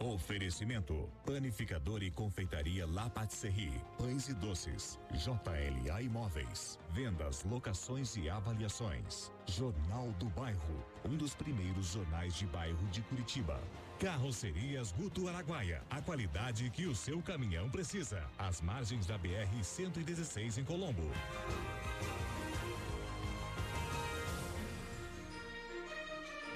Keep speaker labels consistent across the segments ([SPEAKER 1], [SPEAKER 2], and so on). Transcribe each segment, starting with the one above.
[SPEAKER 1] Oferecimento: Panificador e Confeitaria La Patisserie. Pães e doces. JLA Imóveis. Vendas, locações e avaliações. Jornal do Bairro. Um dos primeiros jornais de bairro de Curitiba. Carrocerias Guto Araguaia. A qualidade que o seu caminhão precisa. Às margens da BR 116 em Colombo.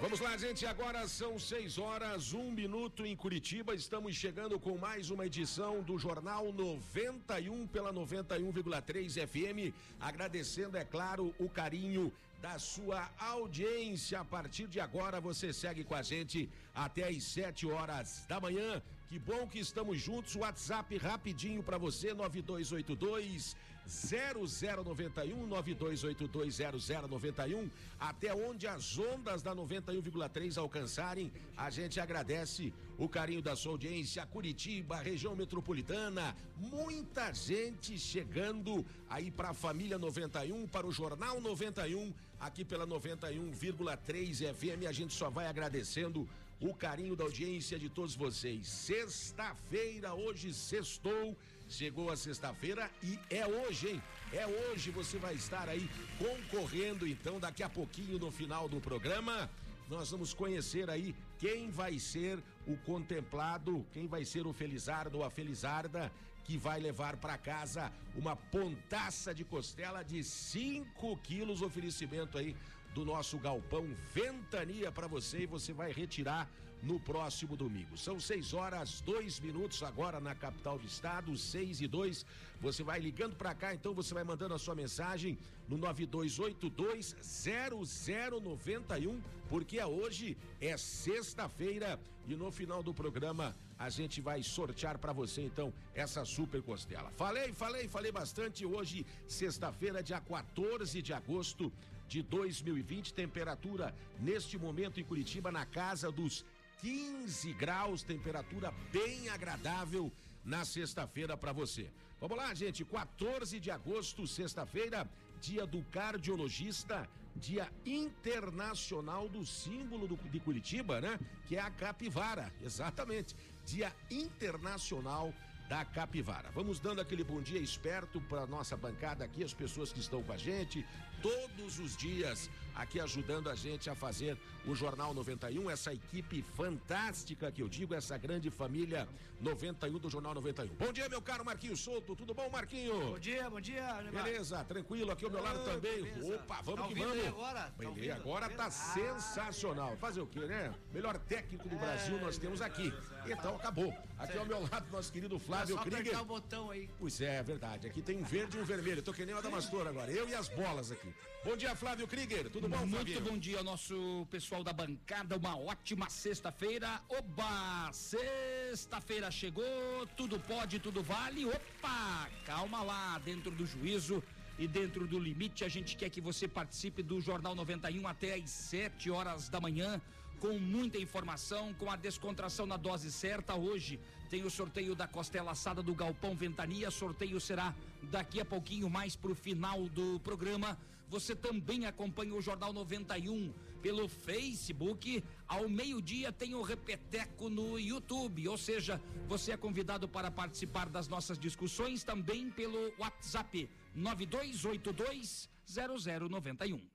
[SPEAKER 2] Vamos lá, gente. Agora são seis horas, um minuto em Curitiba. Estamos chegando com mais uma edição do Jornal 91 pela 91,3 FM. Agradecendo, é claro, o carinho da sua audiência. A partir de agora, você segue com a gente até às sete horas da manhã. Que bom que estamos juntos. WhatsApp rapidinho para você, 9282 0091 9282 0091. Até onde as ondas da 91,3 alcançarem, a gente agradece o carinho da sua audiência. Curitiba, região metropolitana, muita gente chegando aí para a família 91, para o Jornal 91 aqui pela 91,3 FM. A gente só vai agradecendo o carinho da audiência de todos vocês. Sexta-feira, hoje sextou, chegou a sexta-feira e é hoje, hein? É hoje você vai estar aí concorrendo, então, daqui a pouquinho no final do programa. Nós vamos conhecer aí quem vai ser o contemplado, quem vai ser o Felizardo ou a Felizarda que vai levar para casa uma pontaça de costela de 5 quilos, oferecimento aí do nosso galpão Ventania para você e você vai retirar no próximo domingo. São 6 horas, 2 minutos agora na capital do estado, 6 e 2. Você vai ligando para cá, então você vai mandando a sua mensagem no 9282 0091, porque é hoje é sexta-feira e no final do programa a gente vai sortear para você então essa super costela. Falei, falei, falei bastante hoje, sexta-feira, dia 14 de agosto de 2020, temperatura neste momento em Curitiba na casa dos 15 graus, temperatura bem agradável na sexta-feira para você. Vamos lá, gente, 14 de agosto, sexta-feira, dia do cardiologista, dia internacional do símbolo do, de Curitiba, né? Que é a capivara, exatamente. Dia internacional da Capivara. Vamos dando aquele bom dia esperto para nossa bancada aqui, as pessoas que estão com a gente todos os dias aqui ajudando a gente a fazer o Jornal 91, essa equipe fantástica que eu digo, essa grande família 91 do Jornal 91. Bom dia, meu caro Marquinhos Souto, tudo bom, Marquinho?
[SPEAKER 3] Bom dia, bom dia.
[SPEAKER 2] Beleza, tranquilo aqui ao meu lado também.
[SPEAKER 3] beleza.
[SPEAKER 2] Opa, vamos
[SPEAKER 3] Tá
[SPEAKER 2] que vamos.
[SPEAKER 3] agora? Tá ouvindo?
[SPEAKER 2] agora tá
[SPEAKER 3] Ah.
[SPEAKER 2] sensacional. Fazer o quê, né? Melhor técnico do Brasil nós temos aqui. Então acabou. Aqui ao meu lado nosso querido
[SPEAKER 3] É
[SPEAKER 2] Flávio
[SPEAKER 3] só
[SPEAKER 2] Krieger.
[SPEAKER 3] apertar o botão aí.
[SPEAKER 2] Pois é, é verdade. Aqui tem um verde e um vermelho. Tô que nem o Adamastor agora. Eu e as bolas aqui. Bom dia, Flávio Krieger. Tudo bom,
[SPEAKER 4] Muito
[SPEAKER 2] Flavinho?
[SPEAKER 4] bom dia, nosso pessoal da bancada. Uma ótima sexta-feira. Oba! Sexta-feira chegou, tudo pode, tudo vale. Opa! Calma lá, dentro do juízo e dentro do limite. A gente quer que você participe do Jornal 91 até às 7 horas da manhã. Com muita informação, com a descontração na dose certa. Hoje tem o sorteio da costela assada do Galpão Ventania. Sorteio será daqui a pouquinho mais pro final do programa. Você também acompanha o Jornal 91 pelo Facebook. Ao meio-dia tem o Repeteco no YouTube. Ou seja, você é convidado para participar das nossas discussões também pelo WhatsApp 9282 0091.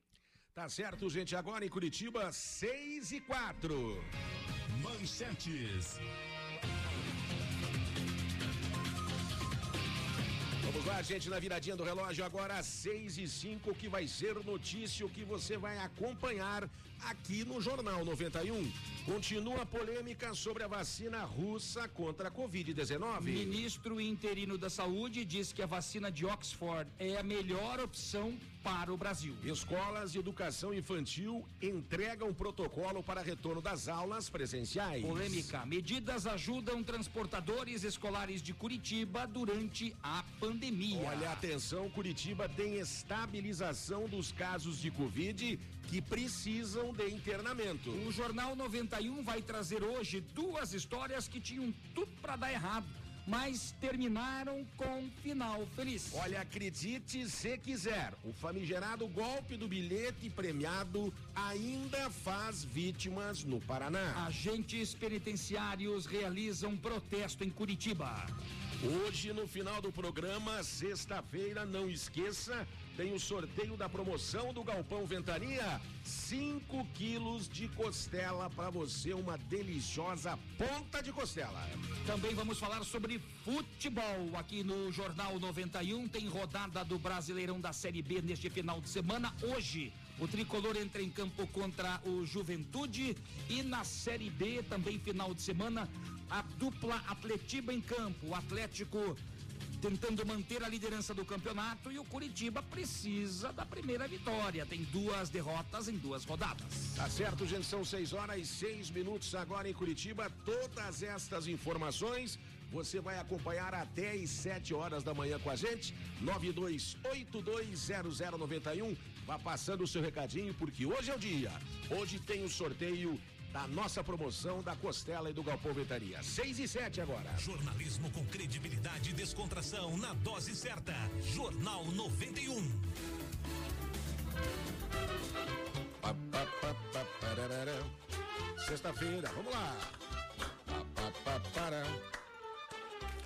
[SPEAKER 2] Tá certo, gente. Agora em Curitiba, 6 e 4.
[SPEAKER 1] Manchetes.
[SPEAKER 2] Vamos lá, gente, na viradinha do relógio, agora 6 e 5, que vai ser notícia que você vai acompanhar aqui no Jornal 91. Continua a polêmica sobre a vacina russa contra a Covid-19.
[SPEAKER 4] Ministro interino da Saúde diz que a vacina de Oxford é a melhor opção para o Brasil.
[SPEAKER 2] Escolas de educação infantil entregam protocolo para retorno das aulas presenciais.
[SPEAKER 4] Polêmica. Medidas ajudam transportadores escolares de Curitiba durante a pandemia.
[SPEAKER 2] Olha, atenção, Curitiba tem estabilização dos casos de Covid que precisam de internamento.
[SPEAKER 4] O Jornal 91 vai trazer hoje duas histórias que tinham tudo para dar errado. mas terminaram com final feliz.
[SPEAKER 2] Olha, acredite se quiser, o famigerado golpe do bilhete premiado ainda faz vítimas no Paraná.
[SPEAKER 4] Agentes penitenciários realizam protesto em Curitiba.
[SPEAKER 2] Hoje, no final do programa, sexta-feira, não esqueça, tem o sorteio da promoção do Galpão Ventania. 5 quilos de costela para você, uma deliciosa ponta de costela.
[SPEAKER 4] Também vamos falar sobre futebol. Aqui no Jornal 91 tem rodada do Brasileirão da Série B neste final de semana. Hoje, o tricolor entra em campo contra o Juventude e na Série B, também final de semana, a dupla Atletiba em campo. O Atlético tentando manter a liderança do campeonato e o Curitiba precisa da primeira vitória. Tem duas derrotas em duas rodadas.
[SPEAKER 2] Tá certo, gente, são 6 horas e 6 minutos agora em Curitiba. Todas estas informações você vai acompanhar até às 7 horas da manhã com a gente. 92820091. Vá passando o seu recadinho, porque hoje é o dia. Hoje tem o sorteio da nossa promoção da Costela e do Galpão Ventaria. 6 e 7 agora.
[SPEAKER 1] Jornalismo com credibilidade e descontração na dose certa. Jornal 91.
[SPEAKER 2] Pa, pa, pa, pa, pararara. Sexta-feira, vamos lá. Pa, pa, pa, para.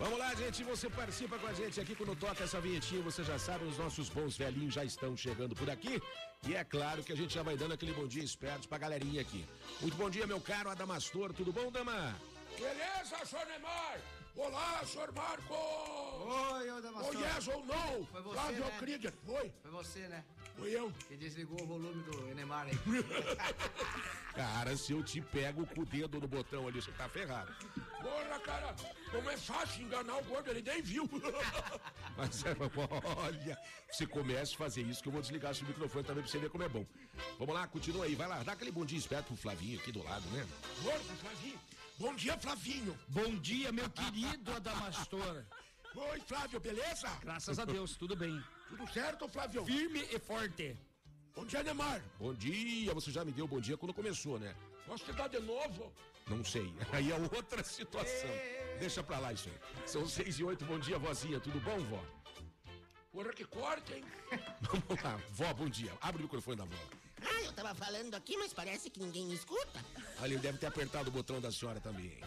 [SPEAKER 2] Vamos lá, gente. Você participa com a gente aqui quando toca essa vinhetinha. Você já sabe, os nossos bons velhinhos já estão chegando por aqui. E é claro que a gente já vai dando aquele bom dia esperto pra galerinha aqui. Muito bom dia, meu caro Adamastor. Tudo bom, Dama?
[SPEAKER 5] Beleza, senhor Neymar? Olá, senhor Marco!
[SPEAKER 3] Oi, ô
[SPEAKER 5] Oh, yes ou no?
[SPEAKER 3] Foi você,
[SPEAKER 5] Flávio
[SPEAKER 3] né?
[SPEAKER 5] Krieger, foi?
[SPEAKER 3] Foi você, né?
[SPEAKER 5] Foi eu.
[SPEAKER 3] Que desligou o volume do Enemar aí.
[SPEAKER 2] Cara, se eu te pego com o dedo no botão ali, você tá ferrado.
[SPEAKER 5] Porra, cara, como é fácil enganar o gordo, ele nem viu.
[SPEAKER 2] Mas é, olha, você comece a fazer isso que eu vou desligar seu microfone também pra você ver como é bom. Vamos lá, continua aí, vai lá, dá aquele bom dia esperto pro Flavinho aqui do lado, né?
[SPEAKER 5] gordo, Flavinho. Bom dia, Flavinho.
[SPEAKER 4] Bom dia, meu querido Adamastor.
[SPEAKER 5] Oi, Flávio, beleza?
[SPEAKER 4] Graças a Deus, tudo bem.
[SPEAKER 5] Tudo certo, Flávio?
[SPEAKER 4] Firme e forte.
[SPEAKER 5] Bom dia, Neymar.
[SPEAKER 2] Bom dia, você já me deu bom dia quando começou, né?
[SPEAKER 5] Posso te dar de novo?
[SPEAKER 2] Não sei, aí é outra situação. Deixa pra lá isso aí. São seis e oito, bom dia, vozinha, tudo bom, vó?
[SPEAKER 5] Porra, que corte, hein?
[SPEAKER 2] Vamos lá, vó, bom dia. Abre o microfone da vó.
[SPEAKER 6] Ah, eu tava falando aqui, mas parece que ninguém me escuta.
[SPEAKER 2] Ali ele deve ter apertado o botão da senhora também, hein?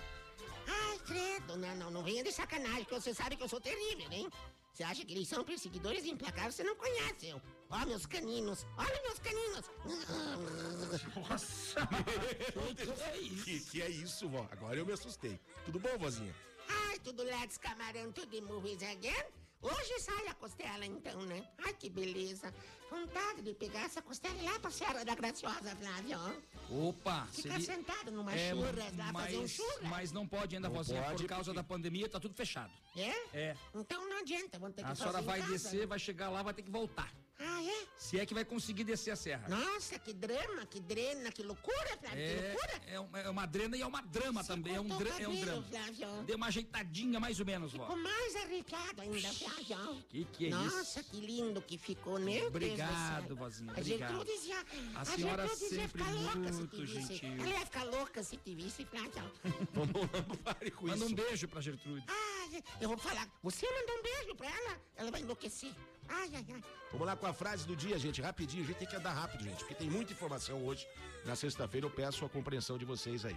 [SPEAKER 6] Ai, credo, não, não, não venha de sacanagem, que você sabe que eu sou terrível, hein? Você acha que eles são perseguidores implacáveis? Você não conhece eu. Ó, meus caninos, olha meus caninos.
[SPEAKER 2] Que, que é isso, vó? Agora eu me assustei. Tudo bom, vozinha?
[SPEAKER 6] Ai, tudo let's camarão, tudo movies again. Hoje sai a costela, então, né? Ai, que beleza. Vontade de pegar essa costela lá pra Serra da Graciosa, Flávio. ó.
[SPEAKER 4] Opa,
[SPEAKER 6] Ficar
[SPEAKER 4] seria-
[SPEAKER 6] sentado numa
[SPEAKER 4] É,
[SPEAKER 6] churras lá, fazer um
[SPEAKER 4] mas,
[SPEAKER 6] churras.
[SPEAKER 4] mas não pode ainda,
[SPEAKER 2] Não
[SPEAKER 4] vozinha,
[SPEAKER 2] pode,
[SPEAKER 4] por causa
[SPEAKER 2] porque-
[SPEAKER 4] da pandemia, tá tudo fechado.
[SPEAKER 6] É?
[SPEAKER 4] É.
[SPEAKER 6] Então não adianta, vamos ter que
[SPEAKER 4] A
[SPEAKER 6] fazer
[SPEAKER 4] senhora
[SPEAKER 6] em
[SPEAKER 4] vai
[SPEAKER 6] casa,
[SPEAKER 4] descer,
[SPEAKER 6] né?
[SPEAKER 4] vai chegar lá, vai ter que voltar.
[SPEAKER 6] Ah, é?
[SPEAKER 4] Se é que vai conseguir descer a serra.
[SPEAKER 6] Nossa, que drama, que drena, que loucura, Flávio, que
[SPEAKER 4] É,
[SPEAKER 6] loucura.
[SPEAKER 4] é, uma, é uma drena e é uma drama também. É um, dra-
[SPEAKER 6] o
[SPEAKER 4] é um
[SPEAKER 6] cabelo,
[SPEAKER 4] drama.
[SPEAKER 6] Flávio.
[SPEAKER 4] Deu uma ajeitadinha mais ou menos, vó.
[SPEAKER 6] Ficou mais arrepiado ainda, Flávio.
[SPEAKER 4] Que que é
[SPEAKER 6] Nossa,
[SPEAKER 4] isso?
[SPEAKER 6] que lindo que ficou, meu
[SPEAKER 4] Obrigado, vozinha,
[SPEAKER 6] A
[SPEAKER 4] obrigado.
[SPEAKER 6] Gertrudes ia,
[SPEAKER 4] A
[SPEAKER 6] a
[SPEAKER 4] senhora
[SPEAKER 6] Gertrudes ia
[SPEAKER 4] sempre
[SPEAKER 6] ficar louca se
[SPEAKER 4] muito
[SPEAKER 6] te visse.
[SPEAKER 4] gentil.
[SPEAKER 6] Ela ia ficar louca se te visse, Flávio.
[SPEAKER 2] Vamos lá, pare com
[SPEAKER 4] Manda
[SPEAKER 2] isso.
[SPEAKER 4] um beijo pra Gertrude.
[SPEAKER 6] Ai, eu vou falar, você mandou um beijo pra ela, ela vai enlouquecer. Ai, ai, ai.
[SPEAKER 2] Vamos lá com a frase do dia, gente, rapidinho. A gente tem que andar rápido, gente, porque tem muita informação hoje. Na sexta-feira eu peço a compreensão de vocês aí.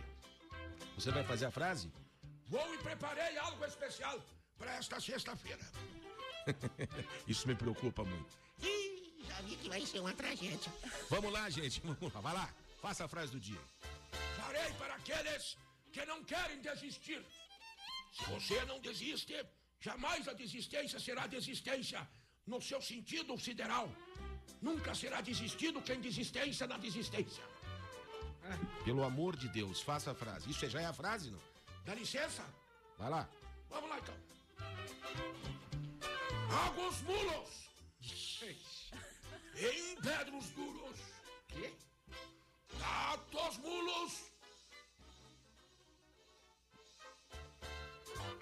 [SPEAKER 2] Você vai fazer a frase?
[SPEAKER 5] Vou e preparei algo especial para esta sexta-feira.
[SPEAKER 2] Isso me preocupa muito.
[SPEAKER 6] Ih, já vi que vai ser uma tragédia.
[SPEAKER 2] Vamos lá, gente. Vamos lá. Vai lá. Faça a frase do dia.
[SPEAKER 5] Farei para aqueles que não querem desistir. Se você não desiste, jamais a desistência será desistência no seu sentido sideral. Nunca será desistido quem desistência na desistência.
[SPEAKER 2] Pelo amor de Deus, faça a frase. Isso já é a frase, não?
[SPEAKER 5] Dá licença?
[SPEAKER 2] Vai lá.
[SPEAKER 5] Vamos lá então. Águas mulos em pedros duros.
[SPEAKER 3] Quê?
[SPEAKER 5] Gatos mulos.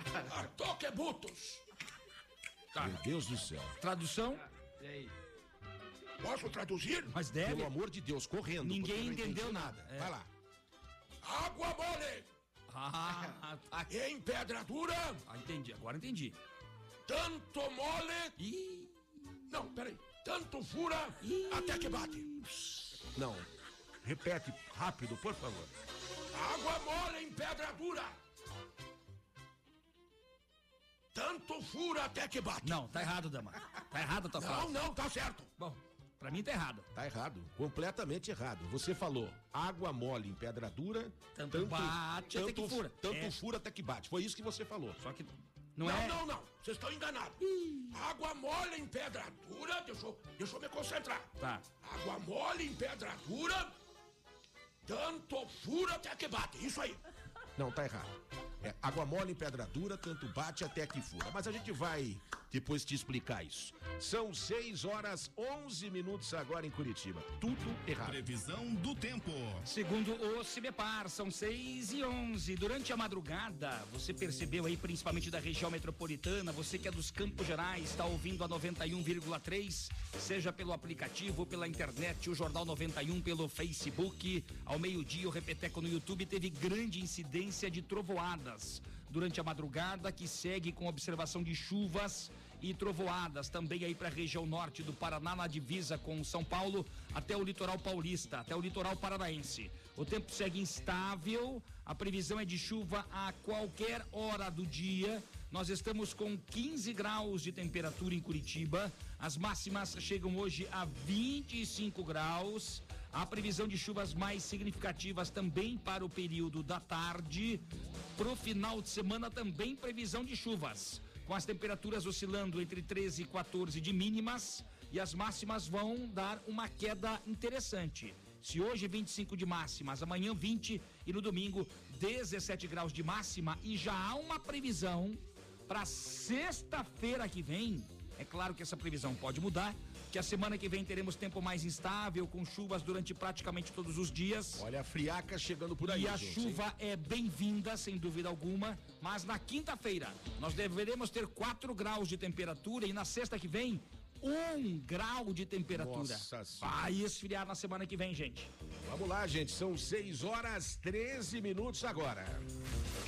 [SPEAKER 5] Artoquebutos.
[SPEAKER 2] Meu Deus do céu.
[SPEAKER 4] Tradução?
[SPEAKER 3] E aí?
[SPEAKER 5] Posso traduzir?
[SPEAKER 4] Mas deve.
[SPEAKER 2] Pelo amor de Deus, correndo.
[SPEAKER 4] Ninguém entendeu nada. É.
[SPEAKER 2] Vai lá.
[SPEAKER 5] Água mole.
[SPEAKER 4] Ah, tá.
[SPEAKER 5] em pedra dura,
[SPEAKER 4] Ah, entendi, agora entendi.
[SPEAKER 5] tanto mole.
[SPEAKER 4] Ih,
[SPEAKER 5] Não, peraí. Tanto fura até que bate.
[SPEAKER 2] Não. Repete rápido, por favor.
[SPEAKER 5] Água mole em pedra dura. Tanto fura até que bate.
[SPEAKER 4] não, tá errado, dama. Tá errado a tua
[SPEAKER 5] Não,
[SPEAKER 4] frase.
[SPEAKER 5] não, tá certo.
[SPEAKER 4] Bom, pra mim tá errado.
[SPEAKER 2] Tá errado, completamente errado. Você falou água mole em pedra dura,
[SPEAKER 4] Tanto bate até que fura.
[SPEAKER 2] Tanto
[SPEAKER 4] É.
[SPEAKER 2] fura até que bate. Foi isso que você falou.
[SPEAKER 4] Só que não,
[SPEAKER 5] Não,
[SPEAKER 4] é.
[SPEAKER 5] não, não. Vocês estão enganados. Água mole em pedra dura. Deixa eu, deixa eu me concentrar.
[SPEAKER 4] Tá.
[SPEAKER 5] Água mole em pedra dura. Tanto fura até que bate. Isso aí.
[SPEAKER 2] Não, tá errado. É água mole em pedra dura, tanto bate até que fura. Mas a gente vai depois te explicar isso. São 6 horas 11 minutos agora em Curitiba. Tudo errado.
[SPEAKER 1] Previsão do tempo.
[SPEAKER 4] Segundo o Cibepar, são 6 e 11. Durante a madrugada, você percebeu aí, principalmente da região metropolitana, você que é dos Campos Gerais, está ouvindo a 91,3, seja pelo aplicativo ou pela internet, o Jornal 91 pelo Facebook. Ao meio-dia, o Repeteco no YouTube teve grande incidência de trovoadas. Durante a madrugada, que segue com observação de chuvas e trovoadas também aí para a região norte do Paraná, na divisa com São Paulo, até o litoral paulista, até o litoral paranaense. O tempo segue instável, a previsão é de chuva a qualquer hora do dia. Nós estamos com 15 graus de temperatura em Curitiba. As máximas chegam hoje a 25 graus. A previsão de chuvas mais significativas também para o período da tarde. Para o final de semana também previsão de chuvas com as temperaturas oscilando entre 13 e 14 de mínimas e as máximas vão dar uma queda interessante. Se hoje 25 de máximas, amanhã 20 e no domingo 17 graus de máxima e já há uma previsão para sexta-feira que vem. É claro que essa previsão pode mudar, que a semana que vem teremos tempo mais instável, com chuvas durante praticamente todos os dias.
[SPEAKER 2] Olha a friaca chegando por aí.
[SPEAKER 4] E a
[SPEAKER 2] gente,
[SPEAKER 4] chuva é bem-vinda, sem dúvida alguma. Mas na quinta-feira, nós deveremos ter 4 graus de temperatura e na sexta que vem, 1 grau de temperatura.
[SPEAKER 2] Nossa.
[SPEAKER 4] Vai esfriar na semana que vem, gente.
[SPEAKER 2] Vamos lá, gente. São 6 horas 13 minutos agora.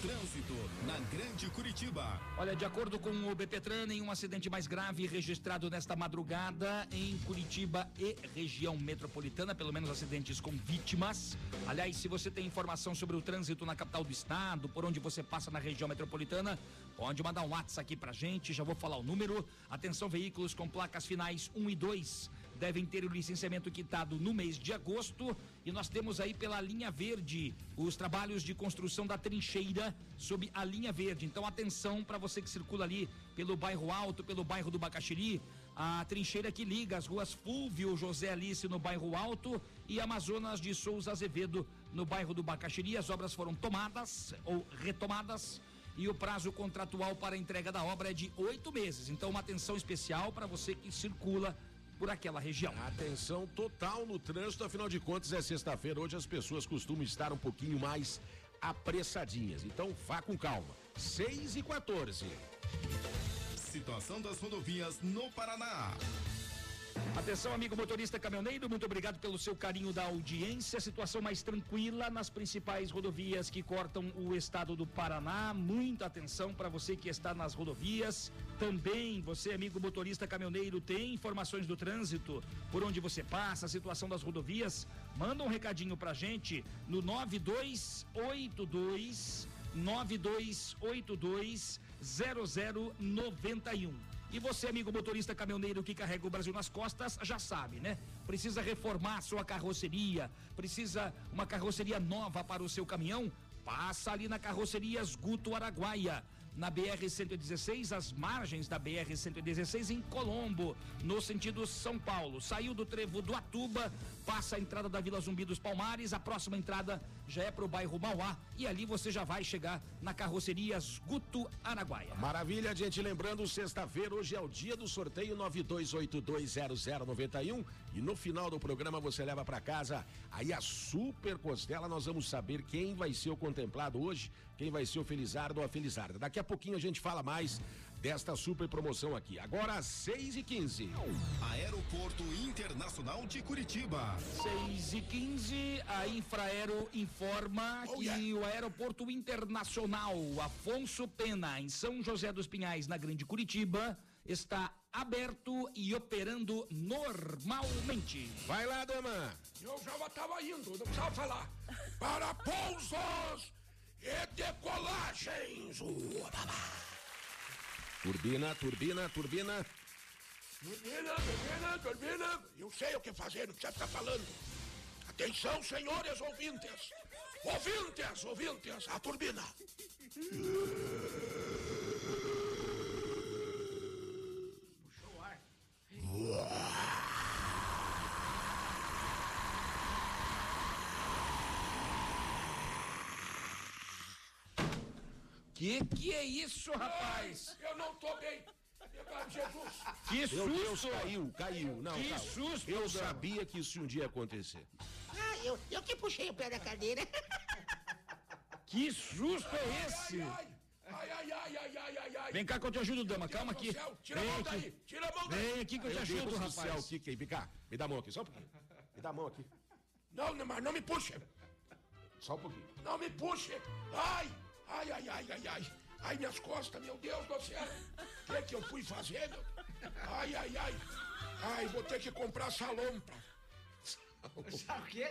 [SPEAKER 1] Trânsito na Grande Curitiba.
[SPEAKER 4] Olha, de acordo com o BPTran, nenhum acidente mais grave registrado nesta madrugada em Curitiba e região metropolitana, pelo menos acidentes com vítimas. Aliás, se você tem informação sobre o trânsito na capital do estado, por onde você passa na região metropolitana, pode mandar um WhatsApp aqui pra gente, já vou falar o número. Atenção, veículos com placas finais 1 e 2 devem ter o licenciamento quitado no mês de agosto. E nós temos aí pela linha verde os trabalhos de construção da trincheira sob a linha verde. Então, atenção para você que circula ali pelo bairro Alto, pelo bairro do Bacaxiri. A trincheira que liga as ruas Fúvio José Alice no bairro Alto e Amazonas de Souza Azevedo no bairro do Bacaxiri. As obras foram tomadas ou retomadas e o prazo contratual para a entrega da obra é de oito meses. Então, uma atenção especial para você que circula por aquela região.
[SPEAKER 2] Atenção total no trânsito, afinal de contas é sexta-feira. Hoje as pessoas costumam estar um pouquinho mais apressadinhas. Então vá com calma. 6 e 14.
[SPEAKER 1] Situação das rodovias no Paraná.
[SPEAKER 4] Atenção, amigo motorista caminhoneiro, muito obrigado pelo seu carinho da audiência. Situação mais tranquila nas principais rodovias que cortam o estado do Paraná. Muita atenção para você que está nas rodovias. Também você, amigo motorista caminhoneiro, tem informações do trânsito, por onde você passa, a situação das rodovias. Manda um recadinho pra gente no 9282 9282 0091. E você, amigo motorista caminhoneiro que carrega o Brasil nas costas, já sabe, né? Precisa reformar sua carroceria, precisa uma carroceria nova para o seu caminhão? Passa ali na Carrocerias Guto Araguaia. Na BR-116, as margens da BR-116 em Colombo, no sentido São Paulo. Saiu do trevo do Atuba, passa a entrada da Vila Zumbi dos Palmares, a próxima entrada já é para o bairro Mauá e ali você já vai chegar na Carrocerias Guto Araguaia.
[SPEAKER 2] Maravilha, gente. Lembrando, sexta-feira, hoje é o dia do sorteio 92820091 e no final do programa você leva para casa aí a super costela. Nós vamos saber quem vai ser o contemplado hoje, quem vai ser o Felizardo ou a Felizarda. Daqui a pouquinho a gente fala mais desta super promoção aqui. Agora às 6 e 15
[SPEAKER 1] Aeroporto Internacional de Curitiba.
[SPEAKER 4] 6 e 15 a Infraero informa
[SPEAKER 5] Oh,
[SPEAKER 4] que
[SPEAKER 5] yeah.
[SPEAKER 4] o Aeroporto Internacional Afonso Pena, em São José dos Pinhais, na Grande Curitiba, está aberto e operando normalmente.
[SPEAKER 2] Vai lá, dama.
[SPEAKER 5] Eu já estava indo, não precisava falar. Para pousos e decolagens.
[SPEAKER 2] Turbina, turbina, turbina.
[SPEAKER 5] Turbina, turbina, turbina. Eu sei o que fazer, não precisa ficar falando. Atenção, senhores ouvintes. Ouvintes, ouvintes, a turbina.
[SPEAKER 4] Que que é isso, rapaz?
[SPEAKER 5] Eu não tô bem. Jesus.
[SPEAKER 4] Que
[SPEAKER 2] Meu Deus,
[SPEAKER 4] susto!
[SPEAKER 2] caiu, caiu. Não,
[SPEAKER 4] Que
[SPEAKER 2] calma.
[SPEAKER 4] susto,
[SPEAKER 2] Eu sabia que isso um dia ia acontecer.
[SPEAKER 6] Ah, eu, eu que puxei o pé da cadeira.
[SPEAKER 4] Que susto é esse?
[SPEAKER 5] Ai, ai, ai, ai, ai, ai, ai, ai.
[SPEAKER 4] Vem cá que eu te ajudo, dama. Calma aqui.
[SPEAKER 5] céu, Tira a
[SPEAKER 4] Vem
[SPEAKER 5] mão
[SPEAKER 4] aqui.
[SPEAKER 5] daí, tira a mão daí.
[SPEAKER 4] Vem aqui que eu te ajudo,
[SPEAKER 2] céu,
[SPEAKER 4] rapaz.
[SPEAKER 2] o que que é? Vem cá, me dá a mão aqui, só um pouquinho. Me dá a mão aqui,
[SPEAKER 5] Não, Neymar, não me puxe.
[SPEAKER 2] só um pouquinho.
[SPEAKER 5] Não me puxe. Ai, ai, ai, ai, ai, ai. Ai, minhas costas, meu Deus do céu. O que, que eu fui fazer, meu? Ai, ai, ai. Ai, vou ter que comprar salompa.
[SPEAKER 3] Sabe o quê?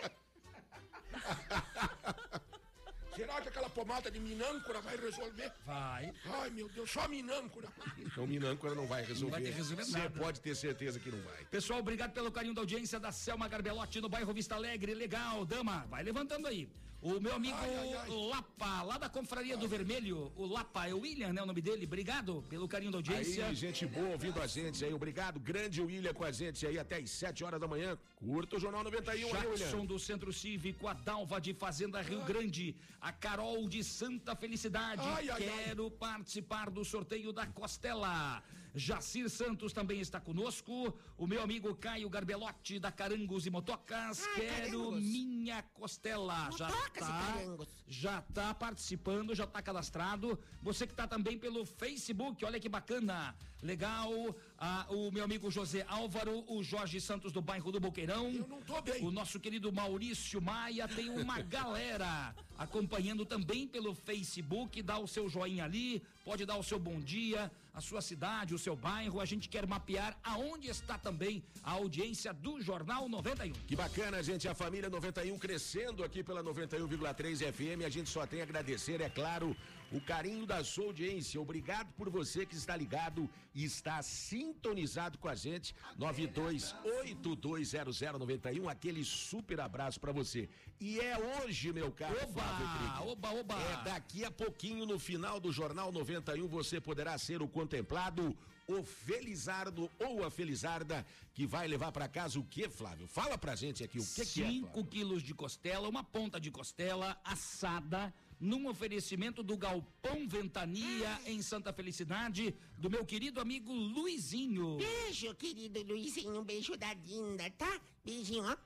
[SPEAKER 5] Será que aquela pomada de minâncora vai resolver?
[SPEAKER 4] Vai.
[SPEAKER 5] Ai, meu Deus, só minâncora.
[SPEAKER 2] Então, Minâncora não vai resolver.
[SPEAKER 4] Não vai ter resolver
[SPEAKER 2] Você
[SPEAKER 4] nada.
[SPEAKER 2] pode ter certeza que não vai.
[SPEAKER 4] Pessoal, obrigado pelo carinho da audiência da Selma Garbelotti no bairro Vista Alegre. Legal, dama, vai levantando aí. O meu amigo
[SPEAKER 5] Ai, ai, ai.
[SPEAKER 4] Lapa, lá da Confraria do Vermelho, o Lapa, é o William, né, o nome dele? Obrigado pelo carinho da audiência.
[SPEAKER 2] Aí, gente boa ouvindo a gente aí. Obrigado. Grande William com a gente aí até às 7 horas da manhã. Curta o Jornal 91 aí, William.
[SPEAKER 4] Jackson do Centro Cívico, a Dalva de Fazenda Rio Grande, a Carol de Santa Felicidade. Quero participar do sorteio da Costela. Jacir Santos também está conosco. O meu amigo Caio Garbelotti da Carangos e Motocas.
[SPEAKER 6] Ah,
[SPEAKER 4] Quero
[SPEAKER 6] Carangos.
[SPEAKER 4] minha costela. Já
[SPEAKER 6] Motocas
[SPEAKER 4] tá, já tá participando, já tá cadastrado. Você que tá também pelo Facebook, olha que bacana. Legal. Ah, o meu amigo José Álvaro, o Jorge Santos do bairro do Boqueirão.
[SPEAKER 5] Eu não tô bem.
[SPEAKER 4] O nosso querido Maurício Maia tem uma galera acompanhando também pelo Facebook. Dá o seu joinha ali, pode dar o seu bom dia, a sua cidade, o seu bairro. A gente quer mapear aonde está também a audiência do Jornal 91.
[SPEAKER 2] Que bacana, gente. A família 91 crescendo aqui pela 91,3 FM. A gente só tem a agradecer, é claro, o carinho da sua audiência. Obrigado por você que está ligado e está sintonizado com a gente. 92820091. Aquele super abraço para você. E é hoje, meu caro Flávio
[SPEAKER 4] Oba,
[SPEAKER 2] Krieger.
[SPEAKER 4] oba, oba.
[SPEAKER 2] É daqui a pouquinho, no final do Jornal 91, você poderá ser o contemplado, o Felizardo ou a Felizarda, que vai levar para casa o que, Flávio? Fala pra gente aqui o que, que é.
[SPEAKER 4] 5
[SPEAKER 2] Flávio?
[SPEAKER 4] quilos de costela, uma ponta de costela assada, num oferecimento do Galpão Ventania, em Santa Felicidade, do meu querido amigo Luizinho.
[SPEAKER 6] Beijo, querido Luizinho. Um beijo da Dinda, tá? Beijinho, ó.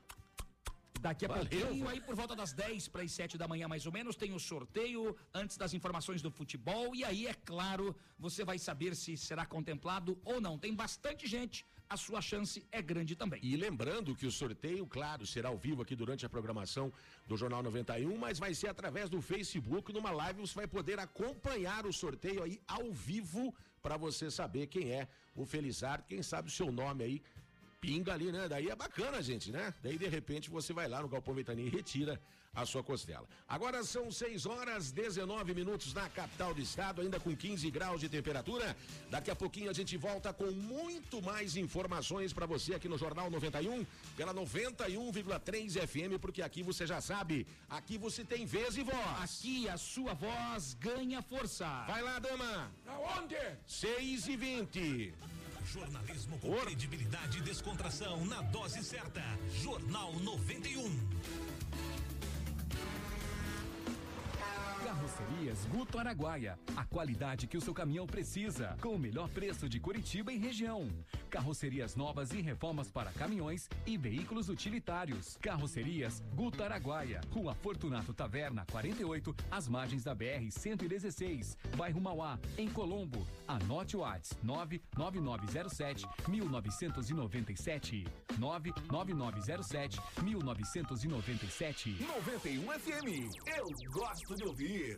[SPEAKER 4] Daqui a
[SPEAKER 2] Valeu.
[SPEAKER 4] pouquinho, aí por volta das 10 para as 7 da manhã, mais ou menos, tem o sorteio antes das informações do futebol. E aí, é claro, você vai saber se será contemplado ou não. Tem bastante gente, a sua chance é grande também.
[SPEAKER 2] E lembrando que o sorteio, claro, será ao vivo aqui durante a programação do Jornal 91, mas vai ser através do Facebook, numa live você vai poder acompanhar o sorteio aí ao vivo para você saber quem é o Felizardo, quem sabe o seu nome aí pinga ali, né? Daí é bacana, gente, né? Daí de repente você vai lá no Galpão Ventania e retira a sua costela. Agora são 6 horas 19 minutos na capital do estado, ainda com 15 graus de temperatura. Daqui a pouquinho a gente volta com muito mais informações para você aqui no Jornal 91, pela 91,3 FM, porque aqui você já sabe, aqui você tem vez e voz.
[SPEAKER 4] Aqui a sua voz ganha força.
[SPEAKER 2] Vai lá, dama.
[SPEAKER 5] Aonde?
[SPEAKER 2] 6 e 20.
[SPEAKER 1] Jornalismo com
[SPEAKER 2] Or-
[SPEAKER 1] credibilidade e descontração na dose certa. Jornal 91.
[SPEAKER 7] Carrocerias Guto Araguaia. A qualidade que o seu caminhão precisa. Com o melhor preço de Curitiba e região. Carrocerias novas e reformas para caminhões e veículos utilitários. Carrocerias Guta Araguaia, Rua Fortunato Taverna 48, às margens da BR 116, bairro Mauá, em Colombo. Anote o WhatsApp 99907 1997 99907 1997
[SPEAKER 1] 91 FM. Eu gosto de ouvir.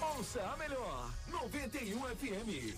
[SPEAKER 1] Ouça a melhor 91 FM.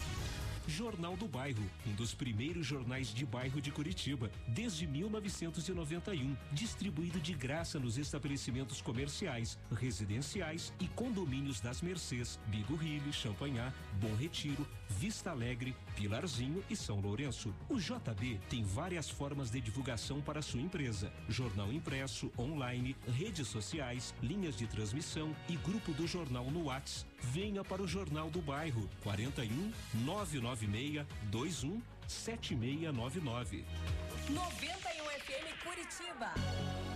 [SPEAKER 8] Jornal do Bairro, um dos primeiros jornais de bairro de Curitiba, desde 1991, distribuído de graça nos estabelecimentos comerciais, residenciais e condomínios das Mercês, Bigorrilho, Champanhar, Bom Retiro, Vista Alegre, Pilarzinho e São Lourenço. O JB tem várias formas de divulgação para sua empresa: jornal impresso, online, redes sociais, linhas de transmissão e grupo do jornal no WhatsApp. Venha para o Jornal do Bairro 41 996 21 7699.
[SPEAKER 9] 91 FM Curitiba.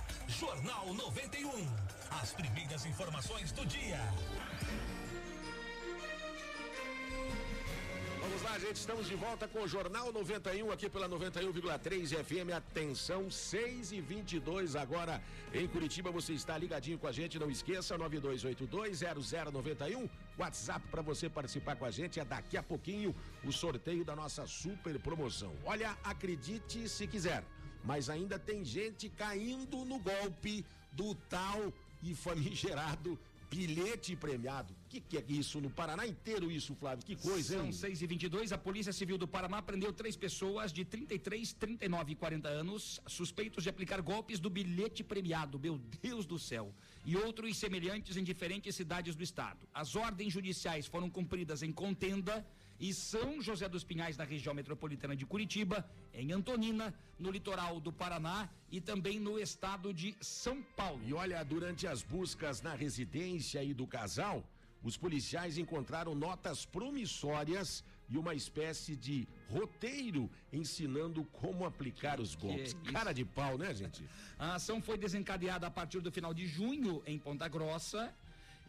[SPEAKER 1] Jornal 91. As primeiras informações do dia.
[SPEAKER 2] Vamos lá, gente, estamos de volta com o Jornal 91 aqui pela 91,3 FM. Atenção, 6 e 22 agora em Curitiba. Você está ligadinho com a gente, não esqueça, 92820091. WhatsApp para você participar com a gente. É daqui a pouquinho o sorteio da nossa super promoção. Olha, acredite se quiser, mas ainda tem gente caindo no golpe do tal e famigerado bilhete premiado. O que, que é isso no Paraná inteiro isso, Flávio? Que coisa,
[SPEAKER 4] São
[SPEAKER 2] hein?
[SPEAKER 4] 6 e 22 a Polícia Civil do Paraná prendeu três pessoas de 33, 39 e 40 anos, suspeitos de aplicar golpes do bilhete premiado, meu Deus do céu, e outros semelhantes em diferentes cidades do estado. As ordens judiciais foram cumpridas em Contenda e São José dos Pinhais, na região metropolitana de Curitiba, em Antonina, no litoral do Paraná e também no estado de São Paulo.
[SPEAKER 2] E olha, durante as buscas na residência aí do casal, os policiais encontraram notas promissórias e uma espécie de roteiro ensinando como aplicar os golpes.
[SPEAKER 4] isso?
[SPEAKER 2] Cara de pau, né, gente?
[SPEAKER 4] A ação foi desencadeada a partir do final de junho em Ponta Grossa,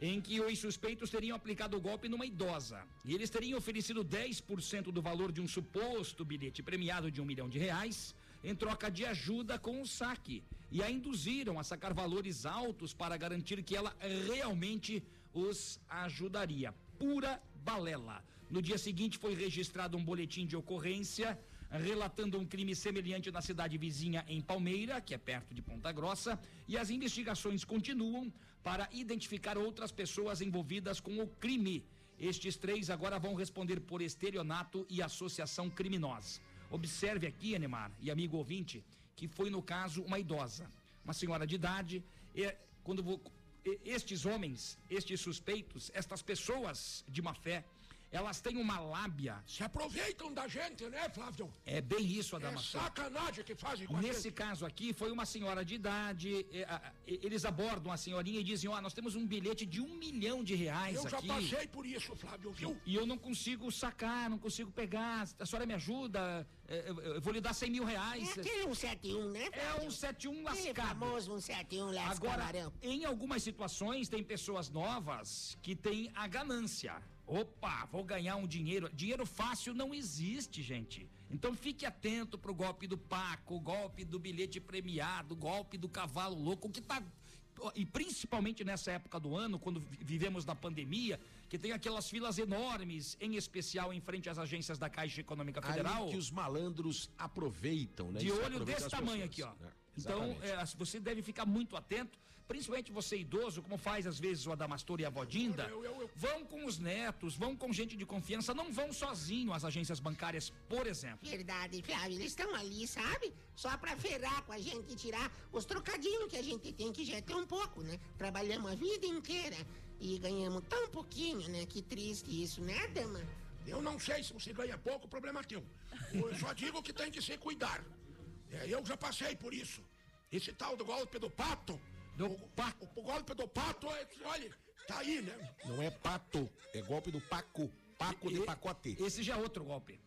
[SPEAKER 4] em que os suspeitos teriam aplicado o golpe numa idosa. E eles teriam oferecido 10% do valor de um suposto bilhete premiado de um milhão de reais em troca de ajuda com o saque. E a induziram a sacar valores altos para garantir que ela realmente os ajudaria. Pura balela. No dia seguinte foi registrado um boletim de ocorrência relatando um crime semelhante na cidade vizinha em Palmeira, que é perto de Ponta Grossa, e as investigações continuam para identificar outras pessoas envolvidas com o crime. Estes três agora vão responder por estelionato e associação criminosa. Observe aqui, Anemar e amigo ouvinte, que foi no caso uma idosa, uma senhora de idade, e quando vo- e- estes homens, estes suspeitos, estas pessoas de má fé, elas têm uma lábia.
[SPEAKER 5] Se aproveitam da gente, né, Flávio?
[SPEAKER 4] É bem isso,
[SPEAKER 5] É
[SPEAKER 4] Adamastor.
[SPEAKER 5] sacanagem que fazem com a
[SPEAKER 4] Nesse
[SPEAKER 5] gente.
[SPEAKER 4] caso aqui, foi uma senhora de idade. Eles abordam a senhorinha e dizem: Ó, nós temos um bilhete de um milhão de reais
[SPEAKER 5] Eu já
[SPEAKER 4] aqui.
[SPEAKER 5] passei por isso, Flávio, viu?
[SPEAKER 4] E eu não consigo sacar, não consigo pegar. A senhora me ajuda? eh, Eu, eu vou lhe dar 100 mil reais.
[SPEAKER 6] É aquele 171, né?
[SPEAKER 4] É
[SPEAKER 6] Flávio?
[SPEAKER 4] um 71
[SPEAKER 6] Aquele
[SPEAKER 4] lascado.
[SPEAKER 6] famoso 171 lá, esse
[SPEAKER 4] Agora, em algumas situações, tem pessoas novas que têm a ganância. Opa, vou ganhar um dinheiro. Dinheiro fácil não existe, gente. Então fique atento pro golpe do Paco, o golpe do bilhete premiado, o golpe do cavalo louco, que tá. E principalmente nessa época do ano, quando vi- vivemos na pandemia, que tem aquelas filas enormes, em especial em frente às agências da Caixa Econômica Federal.
[SPEAKER 2] Ali que os malandros aproveitam, né?
[SPEAKER 4] De
[SPEAKER 2] Isso
[SPEAKER 4] olho desse tamanho
[SPEAKER 2] pessoas,
[SPEAKER 4] aqui, ó.
[SPEAKER 2] né?
[SPEAKER 4] Então, é, você deve ficar muito atento, principalmente você idoso, como faz às vezes o Adamastor e a Vodinda.
[SPEAKER 5] Eu- eu- eu-
[SPEAKER 4] Vão com os netos, vão com gente de confiança, não vão sozinho às agências bancárias, por exemplo.
[SPEAKER 6] Verdade, Flávio. Eles estão ali, sabe? Só pra ferrar com a gente e tirar os trocadinhos que a gente tem, que já é tão pouco, né? Trabalhamos a vida inteira e ganhamos tão pouquinho, né? Que triste isso, né, dama?
[SPEAKER 5] Eu não sei se você ganha pouco, problema é teu. Eu só digo que tem que se cuidar. É, eu já passei por isso. Esse tal do golpe do pato.
[SPEAKER 4] Do
[SPEAKER 5] o,
[SPEAKER 4] pato.
[SPEAKER 5] O, o golpe do pato, é, olha, tá aí, né?
[SPEAKER 2] Não é pato, é golpe do Paco. Paco de
[SPEAKER 4] E-
[SPEAKER 2] pacote.
[SPEAKER 4] Esse já é outro golpe.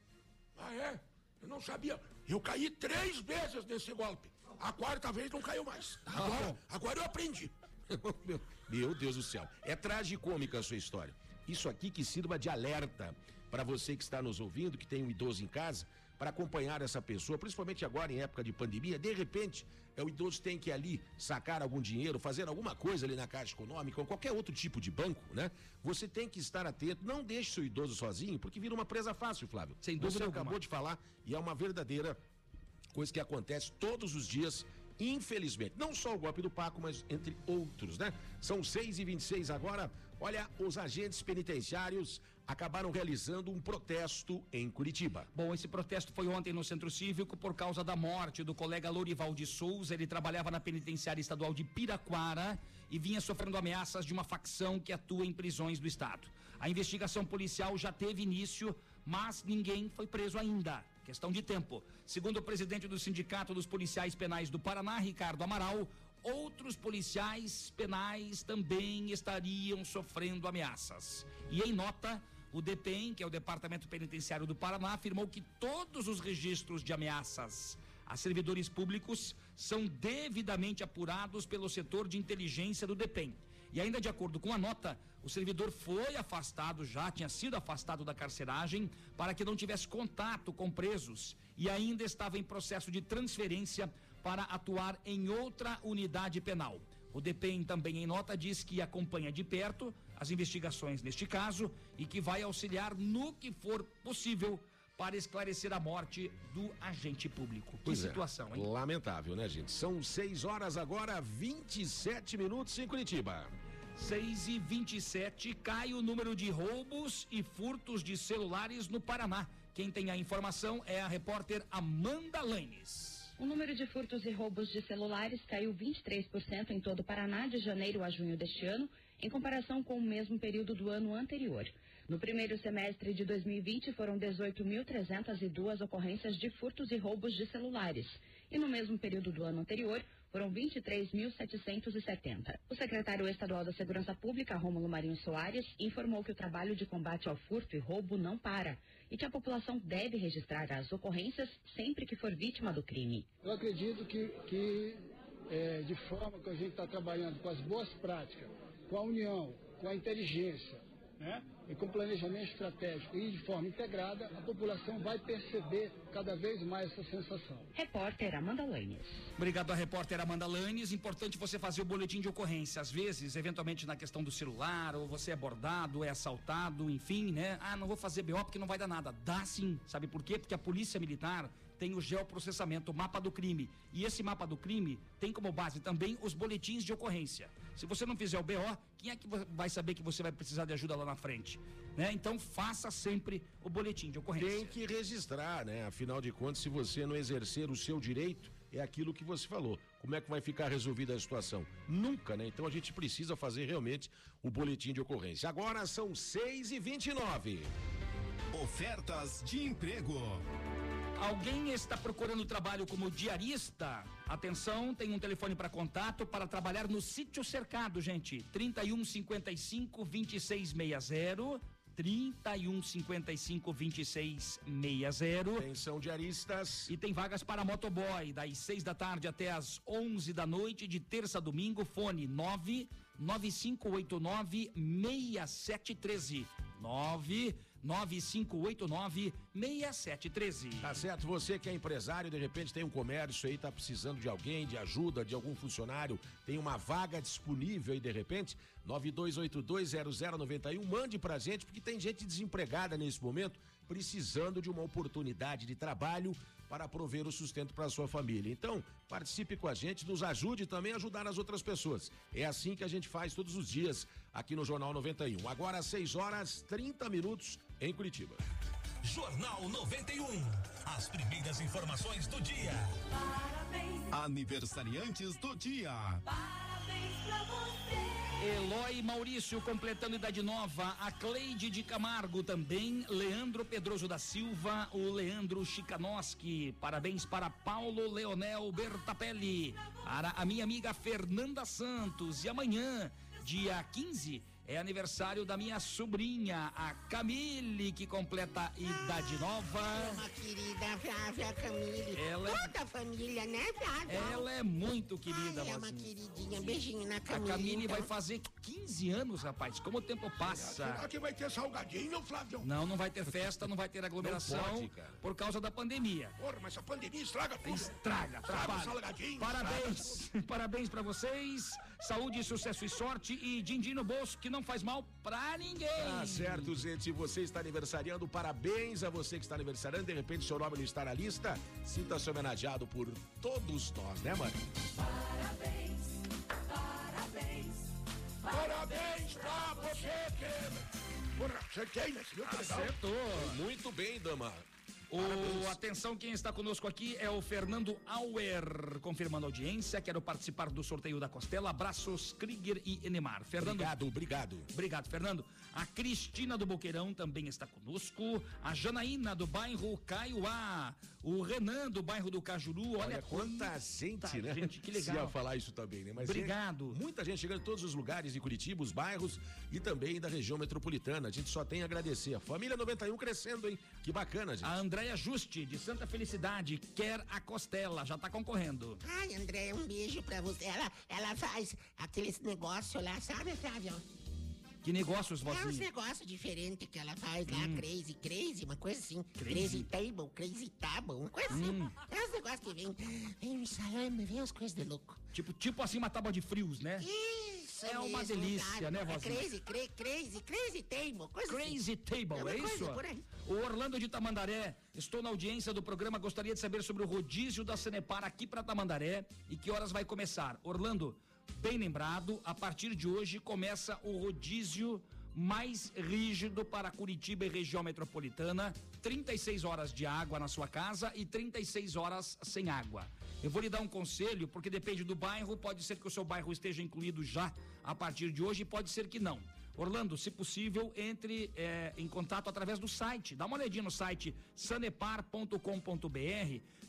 [SPEAKER 5] Ah, é? Eu não sabia. Eu caí três vezes nesse golpe. A quarta vez não caiu mais. Agora, agora eu aprendi.
[SPEAKER 2] Meu, meu Deus do céu. É tragicômica a sua história. Isso aqui que sirva de alerta para você que está nos ouvindo, que tem um idoso em casa, para acompanhar essa pessoa, principalmente agora em época de pandemia. De repente, é, o idoso tem que ali sacar algum dinheiro, fazer alguma coisa ali na Caixa Econômica ou qualquer outro tipo de banco, né? Você tem que estar atento. Não deixe seu idoso sozinho, porque vira uma presa fácil, Flávio.
[SPEAKER 4] Sem
[SPEAKER 2] Você
[SPEAKER 4] dúvida
[SPEAKER 2] acabou
[SPEAKER 4] alguma.
[SPEAKER 2] de falar e é uma verdadeira coisa que acontece todos os dias, infelizmente. Não só o golpe do Paco, mas entre outros, né? São 6 e 26 agora. Olha, os agentes penitenciários acabaram realizando um protesto em Curitiba.
[SPEAKER 4] Bom, esse protesto foi ontem no Centro Cívico por causa da morte do colega Lourival de Souza. Ele trabalhava na penitenciária estadual de Piraquara e vinha sofrendo ameaças de uma facção que atua em prisões do estado. A investigação policial já teve início, mas ninguém foi preso ainda. Questão de tempo. Segundo o presidente do Sindicato dos Policiais Penais do Paraná, Ricardo Amaral, outros policiais penais também estariam sofrendo ameaças. E em nota, o DPEM, que é o Departamento Penitenciário do Paraná, afirmou que todos os registros de ameaças a servidores públicos são devidamente apurados pelo setor de inteligência do DPEM. E ainda de acordo com a nota, o servidor foi afastado já, tinha sido afastado da carceragem para que não tivesse contato com presos e ainda estava em processo de transferência para atuar em outra unidade penal. O DPEM também em nota diz que acompanha de perto as investigações neste caso e que vai auxiliar no que for possível para esclarecer a morte do agente público.
[SPEAKER 2] Pois
[SPEAKER 4] que
[SPEAKER 2] é,
[SPEAKER 4] situação, hein?
[SPEAKER 2] Lamentável, né, gente? São 6 horas agora, 27 minutos em Curitiba.
[SPEAKER 4] 6 e 27 cai o número de roubos e furtos de celulares no Paraná. Quem tem a informação é a repórter Amanda Lanes.
[SPEAKER 10] O número de furtos e roubos de celulares caiu 23% em todo o Paraná de janeiro a junho deste ano, em comparação com o mesmo período do ano anterior. No primeiro semestre de 2020, foram 18.302 ocorrências de furtos e roubos de celulares. E no mesmo período do ano anterior, foram 23.770. O secretário estadual da Segurança Pública, Rômulo Marinho Soares, informou que o trabalho de combate ao furto e roubo não para e que a população deve registrar as ocorrências sempre que for vítima do crime.
[SPEAKER 11] Eu acredito que, que é, de forma que a gente está trabalhando com as boas práticas, com a união, com a inteligência, né? E com planejamento estratégico e de forma integrada, a população vai perceber cada vez mais essa sensação.
[SPEAKER 10] Repórter Amanda Lanes.
[SPEAKER 4] Obrigado à repórter Amanda Lanes. Importante você fazer o boletim de ocorrência. Às vezes, eventualmente na questão do celular, ou você é abordado, é assaltado, enfim, né? Ah, não vou fazer BO porque não vai dar nada. Dá sim. Sabe por quê? Porque a Polícia Militar tem o geoprocessamento, o mapa do crime. E esse mapa do crime tem como base também os boletins de ocorrência. Se você não fizer o BO, quem é que vai saber que você vai precisar de ajuda lá na frente? Né? Então faça sempre o boletim de ocorrência.
[SPEAKER 2] Tem que registrar, né? Afinal de contas, se você não exercer o seu direito, é aquilo que você falou. Como é que vai ficar resolvida a situação? Nunca, né? Então a gente precisa fazer realmente o boletim de ocorrência. Agora são 6 e 29
[SPEAKER 1] Ofertas de emprego.
[SPEAKER 4] Alguém está procurando trabalho como diarista? Atenção, tem um telefone para contato para trabalhar no sítio cercado, gente. 3155 2660. 3155 2660.
[SPEAKER 2] Atenção, diaristas.
[SPEAKER 4] E tem vagas para motoboy, das 6 da tarde até as 11 da noite, de terça a domingo. Fone 99589 6713. 9 9589-6713.
[SPEAKER 2] Tá certo, você que é empresário, de repente tem um comércio aí, tá precisando de alguém, de ajuda, de algum funcionário, tem uma vaga disponível aí de repente, 92820091, mande pra gente, porque tem gente desempregada nesse momento precisando de uma oportunidade de trabalho para prover o sustento para sua família. Então, participe com a gente, nos ajude também a ajudar as outras pessoas. É assim que a gente faz todos os dias aqui no Jornal 91. Agora, às 6 horas 30 minutos em Curitiba.
[SPEAKER 1] Jornal 91. As primeiras informações do dia.
[SPEAKER 9] Parabéns,
[SPEAKER 1] Aniversariantes do dia.
[SPEAKER 9] parabéns pra você.
[SPEAKER 4] Eloy Maurício completando idade nova, a Cleide de Camargo também, Leandro Pedroso da Silva, o Leandro Chikanoski, parabéns para Paulo Leonel Bertapelli, para a minha amiga Fernanda Santos e amanhã, dia 15, é aniversário da minha sobrinha, a Camille, que completa idade nova.
[SPEAKER 6] Uma querida Flávia Camille.
[SPEAKER 4] Ela é-
[SPEAKER 6] Toda a família, né, Flávia?
[SPEAKER 4] Ela é muito querida,
[SPEAKER 6] Ai, é uma queridinha. Beijinho na
[SPEAKER 4] A
[SPEAKER 6] Camille.
[SPEAKER 4] Camille
[SPEAKER 6] então.
[SPEAKER 4] vai fazer 15 anos, rapaz. Como o tempo passa.
[SPEAKER 5] Será que vai ter salgadinho, Flávio?
[SPEAKER 4] Não, não vai ter festa, não vai ter aglomeração
[SPEAKER 2] pode, cara.
[SPEAKER 4] por causa da pandemia.
[SPEAKER 5] Porra, mas a pandemia estraga tudo.
[SPEAKER 4] Estraga,
[SPEAKER 5] Estraga
[SPEAKER 4] atrapalha.
[SPEAKER 5] salgadinho.
[SPEAKER 4] Parabéns, parabéns pra vocês. Saúde, sucesso e sorte e din-din no bolso que não faz mal pra ninguém.
[SPEAKER 2] Tá certo, gente. Você está aniversariando. Parabéns a você que está aniversariando. De repente, seu nome não está na lista. Sinta-se homenageado por todos nós, né, mano?
[SPEAKER 9] Parabéns, parabéns.
[SPEAKER 5] Parabéns pra você que... Porra, acertei, né?
[SPEAKER 4] Acertou.
[SPEAKER 2] Muito bem, dama.
[SPEAKER 4] O, atenção, quem está conosco aqui é o Fernando Auer, confirmando a audiência. Quero participar do sorteio da Costela. Abraços, Krieger e Enemar. Fernando,
[SPEAKER 2] Obrigado, obrigado.
[SPEAKER 4] Obrigado, Fernando. A Cristina do Boqueirão também está conosco. A Janaína do bairro Caiuá. O Renan do bairro do Cajuru. Olha,
[SPEAKER 2] Olha quanta gente, né?
[SPEAKER 4] gente, que
[SPEAKER 2] Se
[SPEAKER 4] legal.
[SPEAKER 2] ia falar isso também, né? Mas
[SPEAKER 4] Obrigado.
[SPEAKER 2] é muita gente chegando em todos os lugares de Curitiba, os bairros e também da região metropolitana. A gente só tem a agradecer. A família 91 crescendo, hein? Que bacana, gente.
[SPEAKER 4] A Andréia Juste, de Santa Felicidade, quer a costela, já tá concorrendo.
[SPEAKER 6] Ai, André, um beijo pra você. Ela, ela faz aqueles negócios lá, sabe, Flávio?
[SPEAKER 4] Que negócios,
[SPEAKER 6] É uns negócios diferentes que ela faz lá, crazy, crazy, uma coisa assim.
[SPEAKER 4] Hum. Crazy?
[SPEAKER 6] Crazy, table, crazy table, uma coisa
[SPEAKER 4] Hum.
[SPEAKER 6] assim. É uns negócios que vem, vem um salame, vem umas coisas de louco.
[SPEAKER 4] Tipo, tipo assim, uma tábua de frios, né?
[SPEAKER 6] Isso
[SPEAKER 4] É uma
[SPEAKER 6] mesmo,
[SPEAKER 4] delícia, né,
[SPEAKER 6] É
[SPEAKER 4] vozinha?
[SPEAKER 6] crazy, cra- crazy, crazy table, coisa
[SPEAKER 4] Crazy
[SPEAKER 6] assim.
[SPEAKER 4] Table,
[SPEAKER 6] É
[SPEAKER 4] é isso? O Orlando de Tamandaré, estou na audiência do programa, gostaria de saber sobre o rodízio da Sanepar aqui para Tamandaré e que horas vai começar. Orlando, bem lembrado, a partir de hoje começa o rodízio mais rígido para Curitiba e região metropolitana, 36 horas de água na sua casa e 36 horas sem água. Eu vou lhe dar um conselho, porque depende do bairro, pode ser que o seu bairro esteja incluído já a partir de hoje, pode ser que não. Orlando, se possível, entre eh, em contato através do site. Dá uma olhadinha no site sanepar.com.br.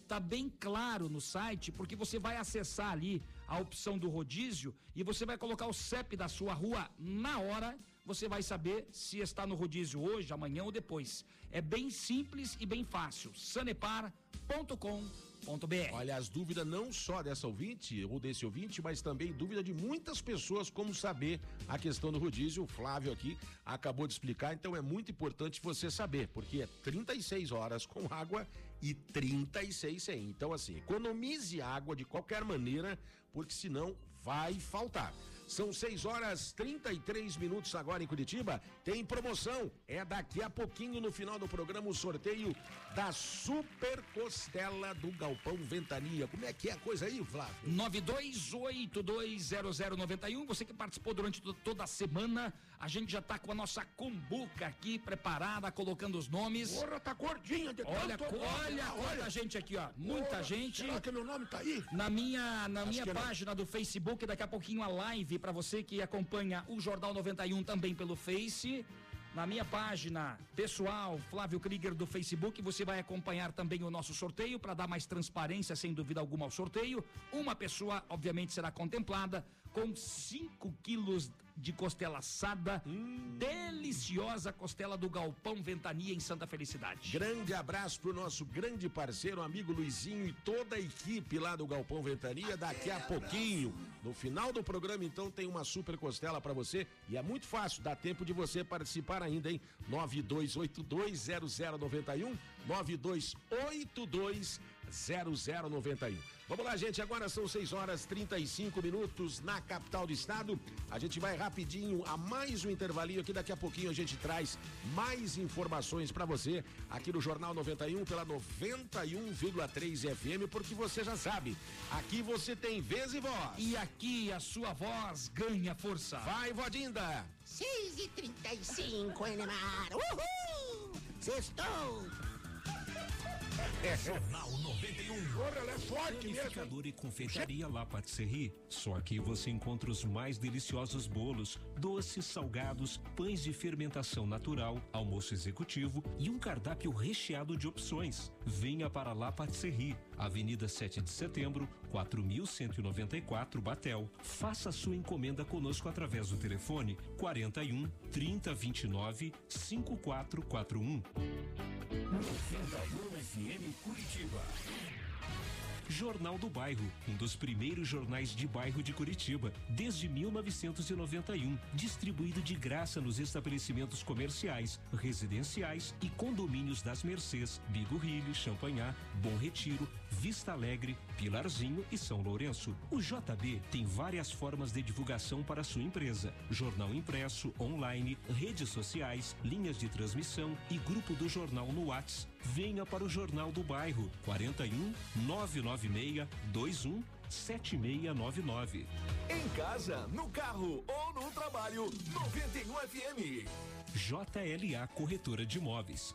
[SPEAKER 4] Tá bem claro no site, porque você vai acessar ali a opção do rodízio e você vai colocar o CEP da sua rua na hora. Você vai saber se está no rodízio hoje, amanhã ou depois. É bem simples e bem fácil. sanepar.com.br.
[SPEAKER 2] Olha, as dúvidas não só dessa ouvinte ou desse ouvinte, mas também dúvida de muitas pessoas como saber a questão do rodízio. O Flávio aqui acabou de explicar, então é muito importante você saber, porque é 36 horas com água e 36 sem. Então, assim, economize água de qualquer maneira, porque senão vai faltar. São 6 horas 33 minutos agora em Curitiba. Tem promoção. É daqui a pouquinho no final do programa o sorteio da Super Costela do Galpão Ventania. Como é que é a coisa aí, Flávio?
[SPEAKER 4] 92820091. Você que participou durante to- toda a semana, a gente já tá com a nossa cumbuca aqui preparada, colocando os nomes.
[SPEAKER 5] Porra, tá gordinha de
[SPEAKER 4] Olha,
[SPEAKER 5] tanto-
[SPEAKER 4] co- olha quanta gente aqui, ó. Muita
[SPEAKER 5] Porra,
[SPEAKER 4] gente.
[SPEAKER 5] Será que meu nome tá aí?
[SPEAKER 4] Na minha, na minha
[SPEAKER 5] que não.
[SPEAKER 4] página do Facebook, daqui a pouquinho a live para você que acompanha o Jornal 91 também pelo Face. Na minha página pessoal, Flávio Krieger do Facebook, você vai acompanhar também o nosso sorteio para dar mais transparência, sem dúvida alguma, ao sorteio. Uma pessoa, obviamente, será contemplada com 5 quilos de costela assada, deliciosa costela do Galpão Ventania em Santa Felicidade.
[SPEAKER 2] Grande abraço pro nosso grande parceiro, amigo Luizinho e toda a equipe lá do Galpão Ventania. Daqui a pouquinho, no final do programa, então, tem uma super costela pra você. E é muito fácil, dá tempo de você participar ainda, hein? 92820091, 92820091. Vamos lá, gente. Agora são 6 horas 35 minutos na capital do estado. A gente vai rapidinho a mais um intervalinho aqui. Daqui a pouquinho a gente traz mais informações para você aqui no Jornal 91 pela 91,3 FM, porque você já sabe, aqui você tem vez e voz.
[SPEAKER 4] E aqui a sua voz ganha força.
[SPEAKER 2] Vai, Vodinda!
[SPEAKER 6] 6 e 35 Enemar. Uhul! Sextou!
[SPEAKER 1] Jornal 91.
[SPEAKER 5] Porra, ela é forte mesmo.
[SPEAKER 8] e confeitaria La Patisserie. Só aqui você encontra os mais deliciosos bolos, doces, salgados, pães de fermentação natural, almoço executivo e um cardápio recheado de opções. Venha para La Patisserie, Avenida 7 de Setembro, 4194 Batel. Faça sua encomenda conosco através do telefone 41 3029 5441.
[SPEAKER 1] 91 FM Curitiba.
[SPEAKER 8] Jornal do Bairro, um dos primeiros jornais de bairro de Curitiba, desde 1991, distribuído de graça nos estabelecimentos comerciais, residenciais e condomínios das Mercês, Bigorrilho, Champanhar, Bom Retiro, Vista Alegre, Pilarzinho e São Lourenço. O JB tem várias formas de divulgação para sua empresa: jornal impresso, online, redes sociais, linhas de transmissão e grupo do jornal no Whats. Venha para o Jornal do Bairro 41 996 21 7699.
[SPEAKER 1] Em casa, no carro ou no trabalho, 91 FM.
[SPEAKER 8] JLA Corretora de Imóveis.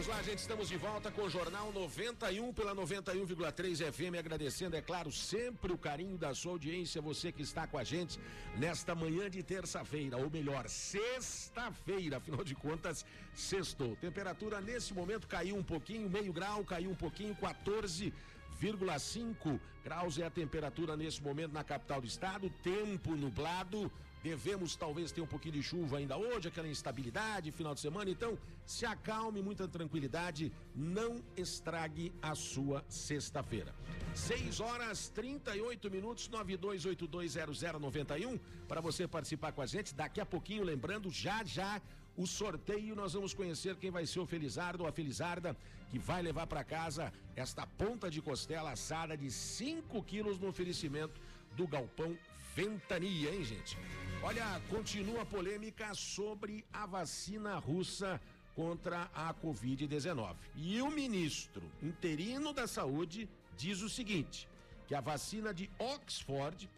[SPEAKER 2] Vamos lá, gente, estamos de volta com o Jornal 91 pela 91,3 FM, agradecendo, é claro, sempre o carinho da sua audiência, você que está com a gente nesta manhã de terça-feira, ou melhor, sexta-feira, afinal de contas, sextou. Temperatura nesse momento caiu um pouquinho, meio grau, caiu um pouquinho, 14,5 graus é a temperatura nesse momento na capital do estado, tempo nublado, Devemos talvez ter um pouquinho de chuva ainda hoje, aquela instabilidade, final de semana. Então, se acalme, muita tranquilidade, não estrague a sua sexta-feira. 6 horas 38 minutos, 92820091, para você participar com a gente. Daqui a pouquinho, lembrando, já já o sorteio, nós vamos conhecer quem vai ser o Felizardo ou a Felizarda que vai levar para casa esta ponta de costela assada de 5 quilos no oferecimento do Galpão Ventania, hein, gente? Olha, continua a polêmica sobre a vacina russa contra a Covid-19. E o ministro interino da Saúde diz o seguinte: que a vacina de Oxford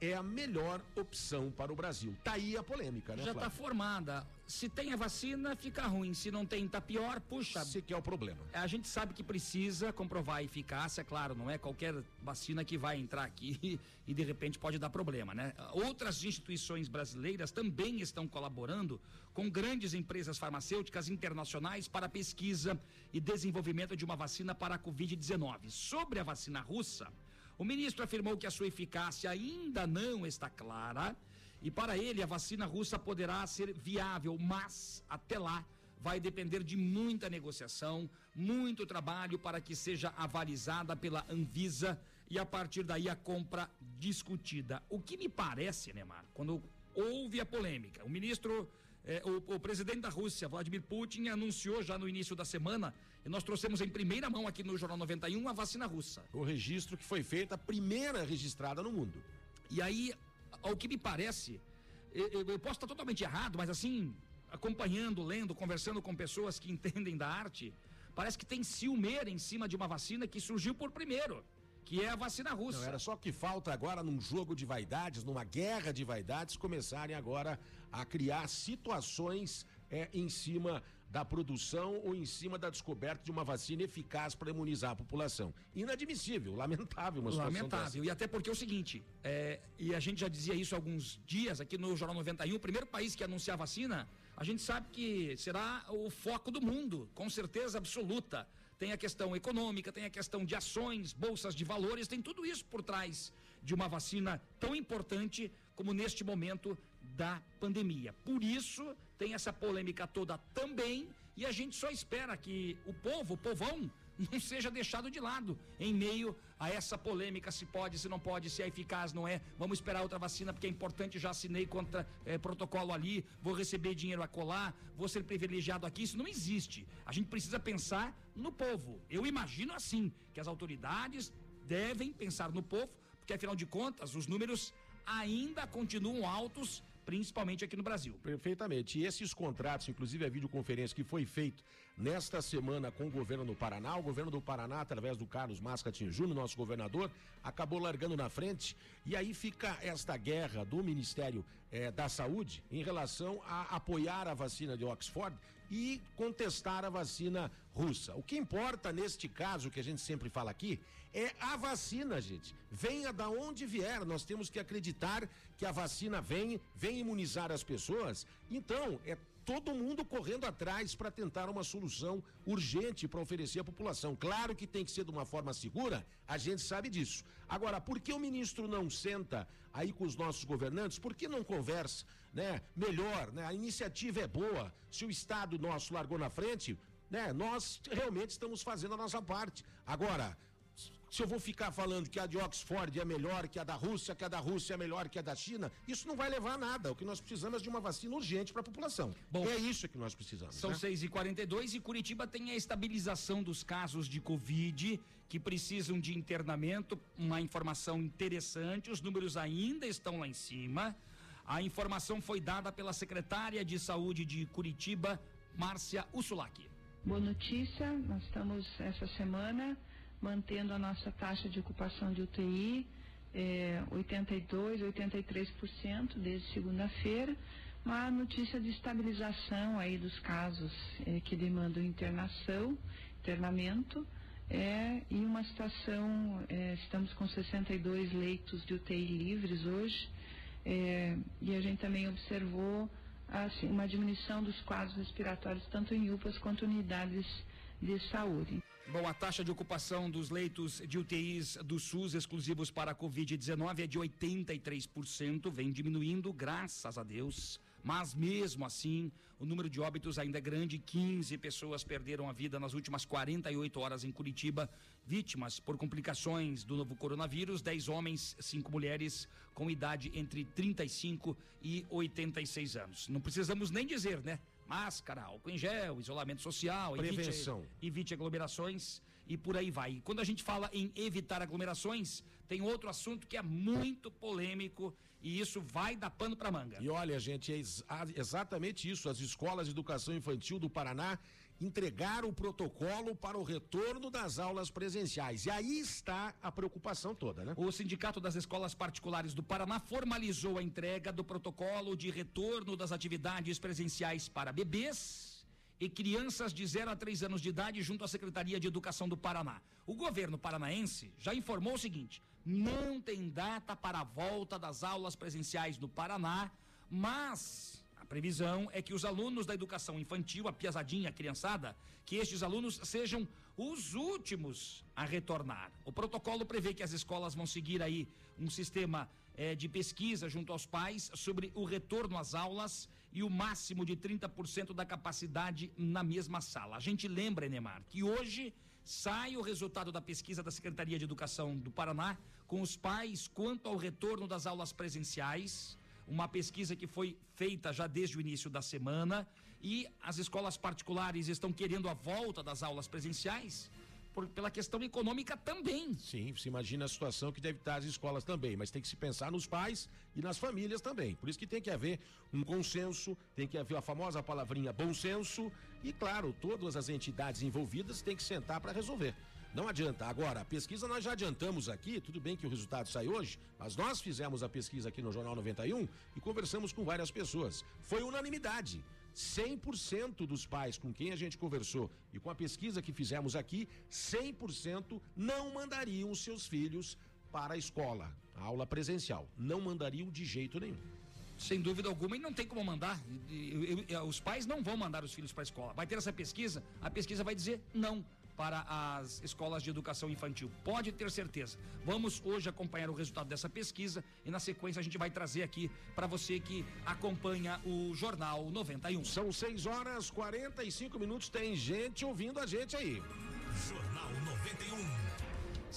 [SPEAKER 2] é a melhor opção para o Brasil. Tá aí a polêmica, né,
[SPEAKER 4] Já está formada. Se tem a vacina, fica ruim. Se não tem, tá pior. Puxa,
[SPEAKER 2] Esse que é o problema.
[SPEAKER 4] a gente sabe que precisa comprovar a eficácia, claro, não é qualquer vacina que vai entrar aqui e de repente pode dar problema, né? Outras instituições brasileiras também estão colaborando com grandes empresas farmacêuticas internacionais para a pesquisa e desenvolvimento de uma vacina para a Covid-19. Sobre a vacina russa, o ministro afirmou que a sua eficácia ainda não está clara e para ele a vacina russa poderá ser viável, mas até lá vai depender de muita negociação, muito trabalho para que seja avalizada pela Anvisa e a partir daí a compra discutida. O que me parece, Neymar, quando houve a polêmica, o ministro, eh, o, o presidente da Rússia, Vladimir Putin, anunciou já no início da semana, e nós trouxemos em primeira mão aqui no Jornal 91 a vacina russa.
[SPEAKER 2] O registro que foi feito, a primeira registrada no mundo.
[SPEAKER 4] E aí, ao que me parece, eu, eu- eu posso estar totalmente errado, mas assim, acompanhando, lendo, conversando com pessoas que entendem da arte, parece que tem ciumeira em cima de uma vacina que surgiu por primeiro, que é a vacina russa.
[SPEAKER 2] Não, era só que falta agora num jogo de vaidades, numa guerra de vaidades, começarem agora a criar situações é, em cima da produção ou em cima da descoberta de uma vacina eficaz para imunizar a população. Inadmissível, lamentável uma situação
[SPEAKER 4] Lamentável. E até porque é o seguinte, é, e a gente já dizia isso há alguns dias aqui no Jornal 91, o primeiro país que anunciar a vacina, a gente sabe que será o foco do mundo, com certeza absoluta. Tem a questão econômica, tem a questão de ações, bolsas de valores, tem tudo isso por trás de uma vacina tão importante como neste momento da pandemia. Por isso, tem essa polêmica toda também, e a gente só espera que o povo, o povão, não seja deixado de lado em meio a essa polêmica, se pode, se não pode, se é eficaz, não é. Vamos esperar outra vacina, porque é importante, já assinei contra eh, protocolo ali, vou receber dinheiro a colar, vou ser privilegiado aqui. Isso não existe. A gente precisa pensar no povo. Eu imagino assim, que as autoridades devem pensar no povo, porque afinal de contas, os números ainda continuam altos, principalmente aqui no Brasil.
[SPEAKER 2] Perfeitamente. E esses contratos, inclusive a videoconferência que foi feito nesta semana com o governo do Paraná, o governo do Paraná, através do Carlos Mascatinho Júnior, nosso governador, acabou largando na frente. E aí fica esta guerra do Ministério eh, da Saúde em relação a apoiar a vacina de Oxford e contestar a vacina russa. O que importa neste caso, que a gente sempre fala aqui, é a vacina, gente. Venha da onde vier, nós temos que acreditar que a vacina vem, vem imunizar as pessoas. Então, é todo mundo correndo atrás para tentar uma solução urgente para oferecer à população. Claro que tem que ser de uma forma segura, a gente sabe disso. Agora, por que o ministro não senta aí com os nossos governantes? Por que não conversa, né? Melhor, né? A iniciativa é boa. Se o estado nosso largou na frente, né? Nós realmente estamos fazendo a nossa parte. Agora, se eu vou ficar falando que a de Oxford é melhor que a da Rússia, que a da Rússia é melhor que a da China, isso não vai levar a nada. O que nós precisamos é de uma vacina urgente para a população.
[SPEAKER 4] Bom,
[SPEAKER 2] é isso que nós precisamos.
[SPEAKER 4] São
[SPEAKER 2] né?
[SPEAKER 4] 6 e 42 e Curitiba tem a estabilização dos casos de Covid que precisam de internamento. Uma informação interessante: os números ainda estão lá em cima. A informação foi dada pela secretária de saúde de Curitiba, Márcia Usulaki.
[SPEAKER 12] Boa notícia, nós estamos essa semana mantendo a nossa taxa de ocupação de UTI é, 82, 83% desde segunda-feira. Uma notícia de estabilização aí dos casos é, que demandam internação, internamento. É, e uma situação, é, estamos com 62 leitos de UTI livres hoje, é, e a gente também observou assim, uma diminuição dos quadros respiratórios, tanto em UPAs quanto unidades de saúde.
[SPEAKER 4] Bom, a taxa de ocupação dos leitos de UTIs do SUS exclusivos para a Covid-19 é de 83%, vem diminuindo, graças a Deus. Mas mesmo assim, o número de óbitos ainda é grande. 15 pessoas perderam a vida nas últimas 48 horas em Curitiba, vítimas por complicações do novo coronavírus. 10 homens, 5 mulheres com idade entre 35 e 86 anos. Não precisamos nem dizer, né? Máscara, álcool em gel, isolamento social,
[SPEAKER 2] Prevenção.
[SPEAKER 4] Evite, evite aglomerações e por aí vai. E quando a gente fala em evitar aglomerações, tem outro assunto que é muito polêmico e isso vai dar pano para manga.
[SPEAKER 2] E olha, gente, é ex- a- exatamente isso. As escolas de educação infantil do Paraná entregaram o protocolo para o retorno das aulas presenciais. E aí está a preocupação toda, né?
[SPEAKER 4] O Sindicato das Escolas Particulares do Paraná formalizou a entrega do protocolo de retorno das atividades presenciais para bebês e crianças de 0 a 3 anos de idade junto à Secretaria de Educação do Paraná. O governo paranaense já informou o seguinte: não tem data para a volta das aulas presenciais no Paraná, mas a previsão é que os alunos da educação infantil, a piazadinha, a criançada, que estes alunos sejam os últimos a retornar. O protocolo prevê que as escolas vão seguir aí um sistema eh, de pesquisa junto aos pais sobre o retorno às aulas e o máximo de 30% da capacidade na mesma sala. A gente lembra, Enemar, que hoje sai o resultado da pesquisa da Secretaria de Educação do Paraná com os pais quanto ao retorno das aulas presenciais uma pesquisa que foi feita já desde o início da semana e as escolas particulares estão querendo a volta das aulas presenciais por- pela questão econômica também.
[SPEAKER 2] Sim, se imagina a situação que deve estar as escolas também, mas tem que se pensar nos pais e nas famílias também. Por isso que tem que haver um consenso, tem que haver a famosa palavrinha bom senso e, claro, todas as entidades envolvidas têm que sentar para resolver. Não adianta. Agora, a pesquisa nós já adiantamos aqui, tudo bem que o resultado sai hoje, mas nós fizemos a pesquisa aqui no Jornal 91 e conversamos com várias pessoas. Foi unanimidade. 100% dos pais com quem a gente conversou e com a pesquisa que fizemos aqui, 100% não mandariam seus filhos para a escola, a aula presencial. Não mandariam de jeito nenhum.
[SPEAKER 4] Sem dúvida alguma, e não tem como mandar. E- e- e- os pais não vão mandar os filhos para a escola. Vai ter essa pesquisa, a pesquisa vai dizer não para as escolas de educação infantil. Pode ter certeza. Vamos hoje acompanhar o resultado dessa pesquisa e na sequência a gente vai trazer aqui para você que acompanha o Jornal 91.
[SPEAKER 2] São 6 horas 45 minutos, tem gente ouvindo a gente aí.
[SPEAKER 1] Jornal 91.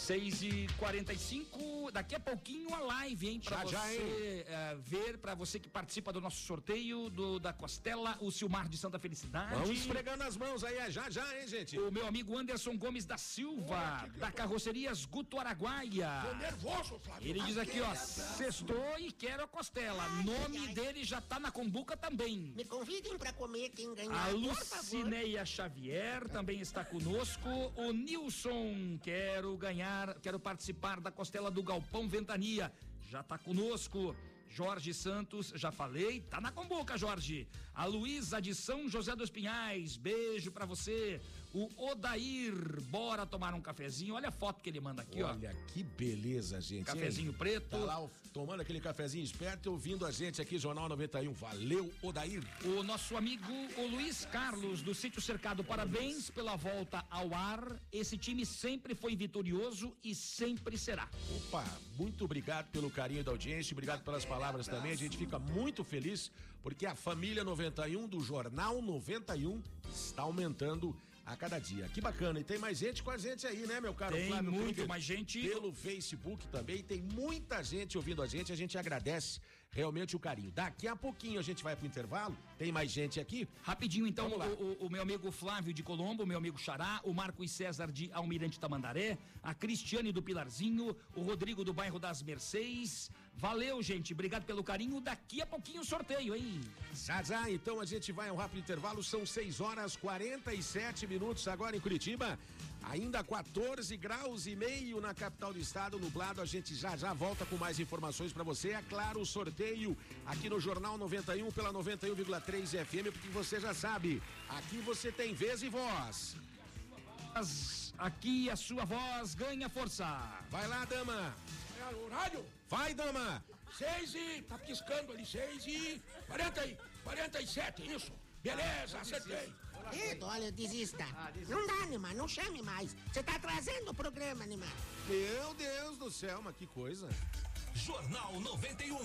[SPEAKER 4] 6 e 45 daqui a pouquinho a live, hein? Pra
[SPEAKER 2] Já,
[SPEAKER 4] você
[SPEAKER 2] já, hein?
[SPEAKER 4] eh, ver, pra você que participa do nosso sorteio do, da Costela, o Silmar de Santa Felicidade.
[SPEAKER 2] Vamos esfregando as mãos aí, é já já, hein, gente?
[SPEAKER 4] O meu amigo Anderson Gomes da Silva, da Carrocerias Guto Araguaia.
[SPEAKER 5] Tô nervoso, Flávio.
[SPEAKER 4] Ele diz aqui, ó, sextou e quero a costela. Nome dele já tá na combuca também.
[SPEAKER 6] Me convidem pra comer quem ganhar,
[SPEAKER 4] A
[SPEAKER 6] por favor.
[SPEAKER 4] Lucineia Xavier também está conosco. O Nilson, quero ganhar, quero participar da costela do Galpão Ventania. Já está conosco. Jorge Santos, já falei, tá na comboca, Jorge. A Luísa de São José dos Pinhais, beijo pra você. O Odair, bora tomar um cafezinho. Olha a foto que ele manda aqui, ó.
[SPEAKER 2] Olha que beleza, gente.
[SPEAKER 4] Cafezinho preto.
[SPEAKER 2] Tá lá ó, tomando aquele cafezinho esperto e ouvindo a gente aqui, Jornal 91. Valeu, Odair.
[SPEAKER 4] O nosso amigo o Luiz Carlos do Sítio Cercado, parabéns pela volta ao ar. Esse time sempre foi vitorioso e sempre será.
[SPEAKER 2] Opa, muito obrigado pelo carinho da audiência, obrigado pelas palavras também. A gente fica muito feliz porque a família 91 do Jornal 91 está aumentando a cada dia. Que bacana. E tem mais gente com a gente aí, né, meu caro
[SPEAKER 4] Tem
[SPEAKER 2] Flávio
[SPEAKER 4] muito
[SPEAKER 2] Krieger?
[SPEAKER 4] mais gente.
[SPEAKER 2] Pelo Facebook também. Tem muita gente ouvindo a gente. A gente agradece realmente o carinho. Daqui a pouquinho a gente vai pro intervalo. Tem mais gente aqui?
[SPEAKER 4] Rapidinho, então, o, o- o meu amigo Flávio de Colombo, o meu amigo Xará, o Marcos César de Almirante Tamandaré, a Cristiane do Pilarzinho, o Rodrigo do bairro das Mercês. Valeu, gente. Obrigado pelo carinho. Daqui a pouquinho o sorteio, hein?
[SPEAKER 2] Já, já, então a gente vai a um rápido intervalo, são 6 horas 47 minutos agora em Curitiba. Ainda 14 graus e meio na capital do estado, nublado. A gente já já volta com mais informações para você. É claro, o sorteio aqui no Jornal 91 pela 91,3 FM, porque você já sabe, aqui você tem vez e voz.
[SPEAKER 4] Aqui a sua voz ganha força.
[SPEAKER 2] Vai lá, dama.
[SPEAKER 5] Horário?
[SPEAKER 2] Vai, dama.
[SPEAKER 5] Seis e. Tá piscando ali, seis e. Quarenta e. Quarenta e sete, isso. Beleza, acertei.
[SPEAKER 6] Edo, olha, desista.
[SPEAKER 3] Ah, desista.
[SPEAKER 6] Não dá, Neymar, não chame mais. Você tá atrasando o programa, Neymar.
[SPEAKER 2] Meu Deus do céu, mas que coisa.
[SPEAKER 1] Jornal 91.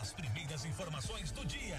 [SPEAKER 1] As primeiras informações do dia.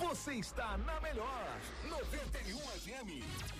[SPEAKER 1] Você está na melhor 91 FM.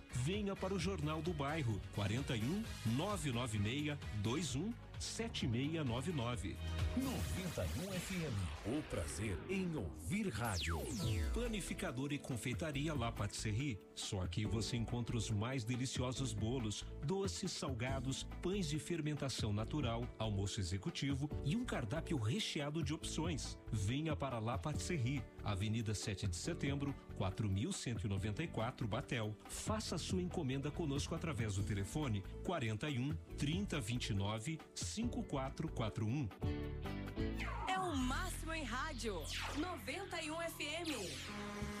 [SPEAKER 8] Venha para o Jornal do Bairro 41 996 21 7699.
[SPEAKER 1] 91 FM. O prazer em ouvir rádio.
[SPEAKER 8] Panificador e confeitaria La Patisserie. Só aqui você encontra os mais deliciosos bolos, doces, salgados, pães de fermentação natural, almoço executivo e um cardápio recheado de opções. Venha para La Patisserie, Avenida 7 de Setembro, 4194 Batel. Faça sua encomenda conosco através do telefone 41 3029 5441.
[SPEAKER 13] É o máximo em rádio. 91 FM.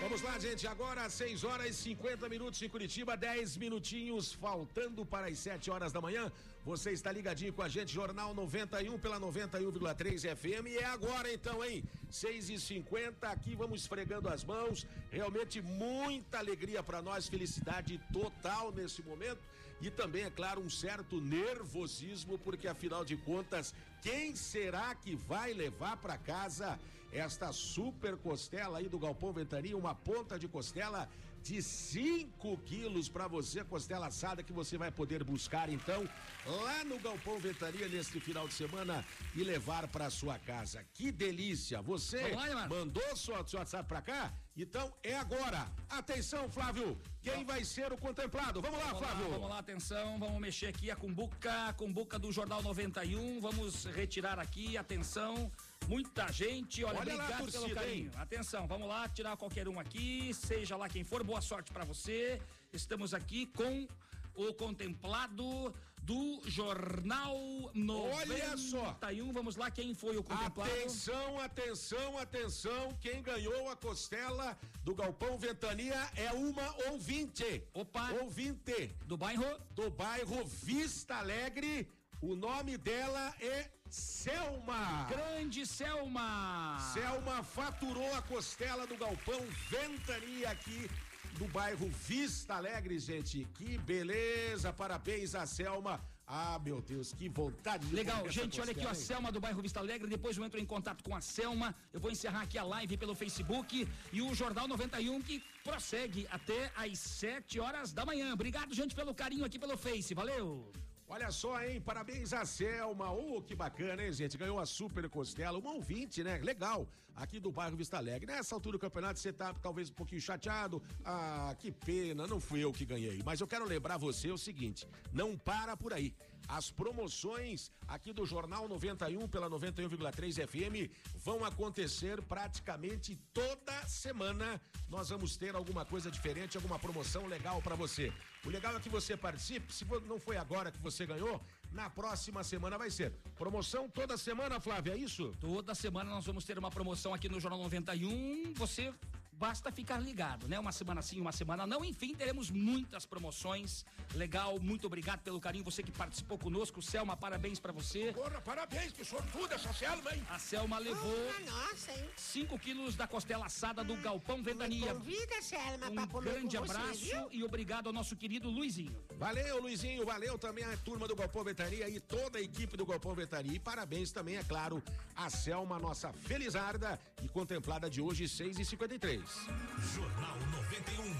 [SPEAKER 2] Vamos lá, gente. Agora, 6 horas e 50 minutos em Curitiba, 10 minutinhos faltando para as 7 horas da manhã. Você está ligadinho com a gente, Jornal 91 pela 91,3 FM. E é agora então, hein? 6 e 50 aqui vamos esfregando as mãos. Realmente muita alegria para nós, felicidade total nesse momento. E também, é claro, um certo nervosismo, porque afinal de contas, quem será que vai levar para casa esta super costela aí do Galpão Ventania, uma ponta de costela de 5 quilos para você, costela assada que você vai poder buscar então lá no Galpão Ventania neste final de semana e levar para sua casa. Que delícia! Você
[SPEAKER 4] lá,
[SPEAKER 2] mandou sua, seu WhatsApp para cá? Então é agora. Atenção, Flávio, quem vai ser o contemplado? Vamos lá,
[SPEAKER 4] Vamos
[SPEAKER 2] Flávio.
[SPEAKER 4] lá, vamos lá, atenção, vamos mexer aqui a cumbuca, a cumbuca do Jornal 91, vamos retirar aqui, atenção, muita gente, olha,
[SPEAKER 2] Olha lá
[SPEAKER 4] obrigado pelo
[SPEAKER 2] torcida,
[SPEAKER 4] carinho.
[SPEAKER 2] hein?
[SPEAKER 4] Atenção, vamos lá, tirar qualquer um aqui, seja lá quem for, boa sorte pra você. Estamos aqui com o contemplado do Jornal 91.
[SPEAKER 2] Olha só.
[SPEAKER 4] Vamos lá, quem foi o contemplado?
[SPEAKER 2] Atenção, atenção, atenção. Quem ganhou a costela do Galpão Ventania é uma ouvinte.
[SPEAKER 4] Opa.
[SPEAKER 2] Ouvinte.
[SPEAKER 4] Do bairro?
[SPEAKER 2] Do bairro Vista Alegre. O nome dela é Selma.
[SPEAKER 4] Grande Selma.
[SPEAKER 2] Selma faturou a costela do Galpão Ventania aqui do bairro Vista Alegre, gente. Que beleza. Parabéns a Selma. Ah, meu Deus, que vontade de
[SPEAKER 4] Legal, gente, olha aqui, ó, a? Selma do bairro Vista Alegre. Depois eu entro em contato com a Selma. Eu vou encerrar aqui a live pelo Facebook e o Jornal 91 que prossegue até às 7 horas da manhã. Obrigado, gente, pelo carinho aqui pelo Face. Valeu!
[SPEAKER 2] Olha só, hein? Parabéns a Selma. Oh, que bacana, hein, gente? Ganhou a super costela. Uma ouvinte, né? Legal. Aqui do bairro Vista Alegre. Nessa altura do campeonato, você tá talvez um pouquinho chateado. Ah, que pena. Não fui eu que ganhei. Mas eu quero lembrar você o seguinte: não para por aí. As promoções aqui do Jornal 91 pela 91,3 FM vão acontecer praticamente toda semana. Nós vamos ter alguma coisa diferente, alguma promoção legal para você. O legal é que você participe. Se não foi agora que você ganhou, na próxima semana vai ser. Promoção toda semana, Flávia, é isso?
[SPEAKER 4] Toda semana nós vamos ter uma promoção aqui no Jornal 91. Você basta ficar ligado, né? Uma semana sim, uma semana não. Enfim, teremos muitas promoções. Legal, muito obrigado pelo carinho. Você que participou conosco. Selma, parabéns pra você.
[SPEAKER 5] Porra, parabéns, que sortuda essa Selma, hein?
[SPEAKER 4] A Selma levou
[SPEAKER 6] Ah, nossa, hein?
[SPEAKER 4] 5 quilos da costela assada do Galpão Ventania.
[SPEAKER 6] Convida, Selma, pra
[SPEAKER 4] Um
[SPEAKER 6] comer
[SPEAKER 4] grande
[SPEAKER 6] com você,
[SPEAKER 4] abraço
[SPEAKER 6] viu?
[SPEAKER 4] e obrigado ao nosso querido Luizinho.
[SPEAKER 2] Valeu, Luizinho, valeu também a turma do Galpão Vetaria e toda a equipe do Galpão Vetaria. E parabéns também, é claro, a Selma, nossa felizarda e contemplada de hoje, 6h53.
[SPEAKER 1] Jornal 91.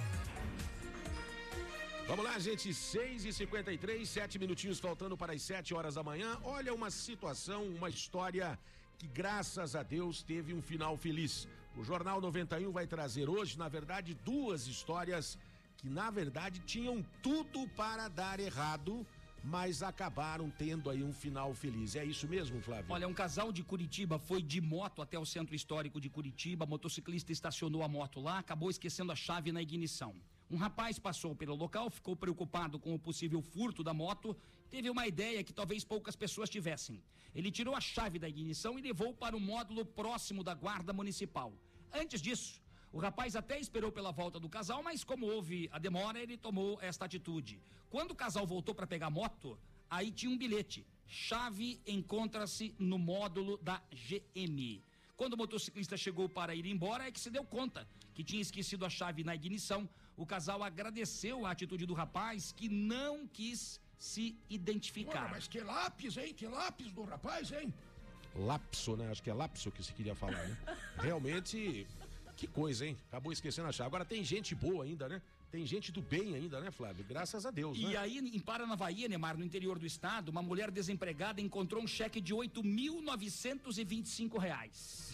[SPEAKER 2] Vamos lá, gente, 6h53, sete minutinhos faltando para as 7 horas da manhã. Olha uma situação, uma história que, graças a Deus, teve um final feliz. O Jornal 91 vai trazer hoje, na verdade, duas histórias que, na verdade, tinham tudo para dar errado, mas acabaram tendo aí um final feliz. É isso mesmo, Flávio?
[SPEAKER 4] Olha, um casal de Curitiba foi de moto até o centro histórico de Curitiba. Motociclista estacionou a moto lá, acabou esquecendo a chave na ignição. Um rapaz passou pelo local, ficou preocupado com o possível furto da moto, teve uma ideia que talvez poucas pessoas tivessem. Ele tirou a chave da ignição e levou para o módulo próximo da guarda municipal. Antes disso, o rapaz até esperou pela volta do casal, mas como houve a demora, ele tomou esta atitude. Quando o casal voltou para pegar a moto, aí tinha um bilhete. Chave encontra-se no módulo da GM. Quando o motociclista chegou para ir embora, é que se deu conta que tinha esquecido a chave na ignição. O casal agradeceu a atitude do rapaz, que não quis se identificar.
[SPEAKER 5] Mas que lápis, hein? Que lápis do rapaz, hein?
[SPEAKER 2] Lapso, né? Acho que é lapso que se queria falar, né? Realmente, que coisa, hein? Acabou esquecendo a chave. Agora tem gente boa ainda, né? Tem gente do bem ainda, né, Flávio? Graças a Deus,
[SPEAKER 4] E
[SPEAKER 2] né?
[SPEAKER 4] aí, em Paranavaí, Neymar, no interior do estado, uma mulher desempregada encontrou um cheque de 8.925 reais.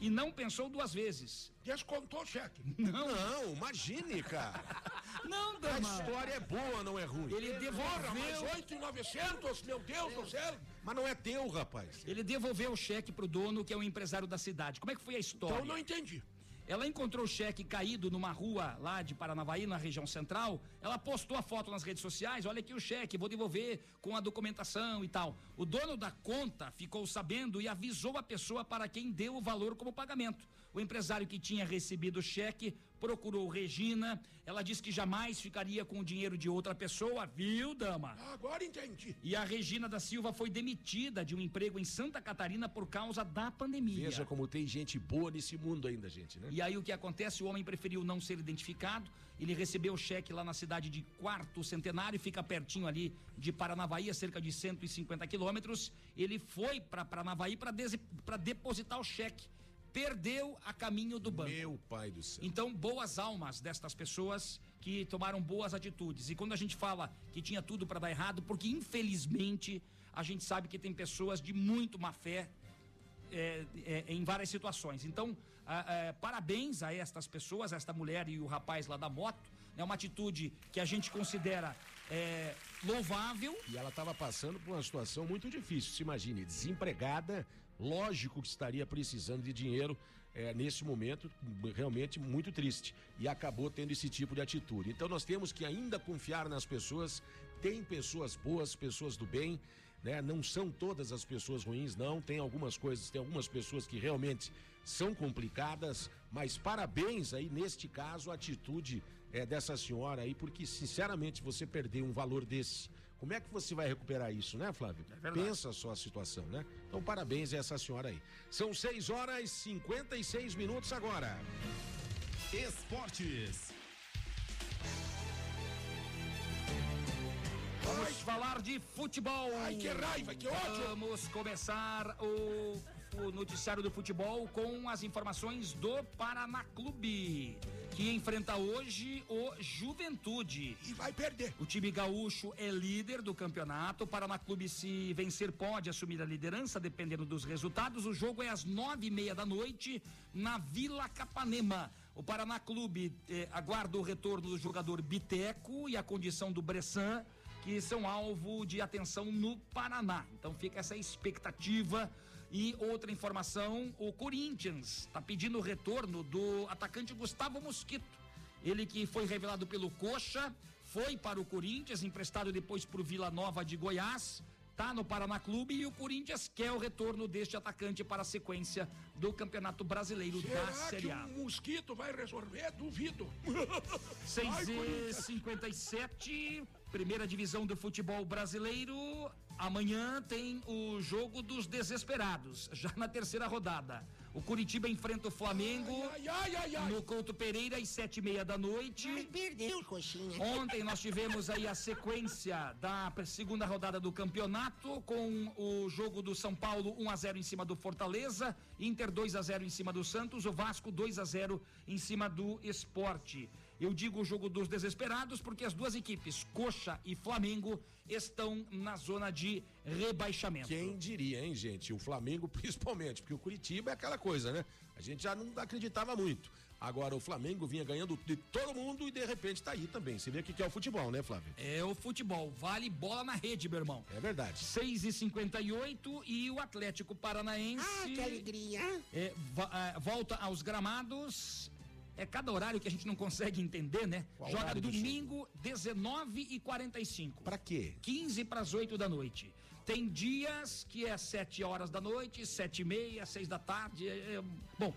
[SPEAKER 4] E não pensou duas vezes.
[SPEAKER 5] Descontou o cheque.
[SPEAKER 4] Não.
[SPEAKER 2] Não, imagine, cara.
[SPEAKER 4] Não,
[SPEAKER 2] A
[SPEAKER 4] Dama.
[SPEAKER 2] história é boa, não é ruim.
[SPEAKER 4] Ele
[SPEAKER 5] Porra, mas
[SPEAKER 4] devolveu.
[SPEAKER 5] 8,900, meu Deus do céu.
[SPEAKER 2] Mas não é teu, rapaz.
[SPEAKER 4] Ele devolveu o cheque pro dono, que é o empresário da cidade. Como é que foi a história?
[SPEAKER 5] Então não entendi.
[SPEAKER 4] Ela encontrou o cheque caído numa rua lá de Paranavaí, na região central. Ela postou a foto nas redes sociais. Olha aqui o cheque, vou devolver com a documentação e tal. O dono da conta ficou sabendo e avisou a pessoa para quem deu o valor como pagamento. O empresário que tinha recebido o cheque procurou Regina. Ela disse que jamais ficaria com o dinheiro de outra pessoa, viu, dama?
[SPEAKER 5] Agora entendi.
[SPEAKER 4] E a Regina da Silva foi demitida de um emprego em Santa Catarina por causa da pandemia.
[SPEAKER 2] Veja como tem gente boa nesse mundo ainda, gente, né?
[SPEAKER 4] E aí o que acontece? O homem preferiu não ser identificado. Ele recebeu o cheque lá na cidade de Quarto Centenário, fica pertinho ali de Paranavaí, cerca de 150 quilômetros. Ele foi para Paranavaí para depositar o cheque. Perdeu a caminho do banco.
[SPEAKER 2] Meu pai do céu.
[SPEAKER 4] Então, boas almas destas pessoas que tomaram boas atitudes. E quando a gente fala que tinha tudo para dar errado, porque infelizmente a gente sabe que tem pessoas de muito má fé é, é, em várias situações. Então, ah, é, parabéns a estas pessoas, a esta mulher e o rapaz lá da moto. É uma atitude que a gente considera é, louvável.
[SPEAKER 2] E ela estava passando por uma situação muito difícil. Se imagine, desempregada, lógico que estaria precisando de dinheiro é, nesse momento, realmente muito triste. E acabou tendo esse tipo de atitude. Então nós temos que ainda confiar nas pessoas. Tem pessoas boas, pessoas do bem. Né? Não são todas as pessoas ruins, não. Tem algumas coisas, tem algumas pessoas que realmente são complicadas, mas parabéns aí neste caso a atitude é, dessa senhora aí, porque sinceramente você perder um valor desse, como é que você vai recuperar isso, né, Flávio? Pensa só a situação, né? Então parabéns a essa senhora aí. São 6 horas e 56 minutos agora.
[SPEAKER 1] Esportes.
[SPEAKER 4] Vamos falar de futebol.
[SPEAKER 5] Ai, que raiva, que ódio.
[SPEAKER 4] Vamos começar o, o noticiário do futebol com as informações do Paraná Clube, que enfrenta hoje o Juventude.
[SPEAKER 5] E vai perder.
[SPEAKER 4] O time gaúcho é líder do campeonato. O Paraná Clube, se vencer, pode assumir a liderança, dependendo dos resultados. O jogo é às nove e meia da noite, na Vila Capanema. O Paraná Clube eh, aguarda o retorno do jogador Biteco e a condição do Bressan que são alvo de atenção no Paraná. Então fica essa expectativa. E outra informação, o Corinthians está pedindo o retorno do atacante Gustavo Mosquito. Ele que foi revelado pelo Coxa, foi para o Corinthians, emprestado depois para o Vila Nova de Goiás, tá no Paraná Clube e o Corinthians quer o retorno deste atacante para a sequência do Campeonato Brasileiro da
[SPEAKER 5] Será que
[SPEAKER 4] Série A.
[SPEAKER 5] um mosquito vai resolver? Duvido.
[SPEAKER 4] 6
[SPEAKER 5] Ai,
[SPEAKER 4] e
[SPEAKER 5] Corinthians.
[SPEAKER 4] 57, primeira divisão do futebol brasileiro. Amanhã tem o jogo dos desesperados, já na terceira rodada. O Curitiba enfrenta o Flamengo
[SPEAKER 5] Ai, ai, ai, ai.
[SPEAKER 4] no Couto Pereira às sete e meia da noite.
[SPEAKER 6] Ai, perdeu, coxinha.
[SPEAKER 4] Ontem nós tivemos aí a sequência da segunda rodada do campeonato com o jogo do São Paulo 1 a 0 em cima do Fortaleza, Inter 2 a 0 em cima do Santos, o Vasco 2 a 0 em cima do Esporte. Eu digo o jogo dos desesperados porque as duas equipes, Coxa e Flamengo, estão na zona de rebaixamento.
[SPEAKER 2] Quem diria, hein, gente? O Flamengo principalmente, porque o Curitiba é aquela coisa, né? A gente já não acreditava muito. Agora o Flamengo vinha ganhando de todo mundo e de repente tá aí também. Você vê o que é o futebol, né, Flávio?
[SPEAKER 4] É o futebol, vale bola na rede, meu irmão.
[SPEAKER 2] É verdade.
[SPEAKER 4] 6 e 58 e o Atlético Paranaense.
[SPEAKER 6] Ah, que alegria.
[SPEAKER 4] É, va- ah, volta aos gramados. É cada horário que a gente não consegue entender, né?
[SPEAKER 2] Qual
[SPEAKER 4] Joga
[SPEAKER 2] horário do
[SPEAKER 4] domingo, 19 e 45
[SPEAKER 2] Pra quê?
[SPEAKER 4] 15 para as 8 da noite. Tem dias que é 7 horas da noite, 7 e meia, 6 da tarde. é- é- bom,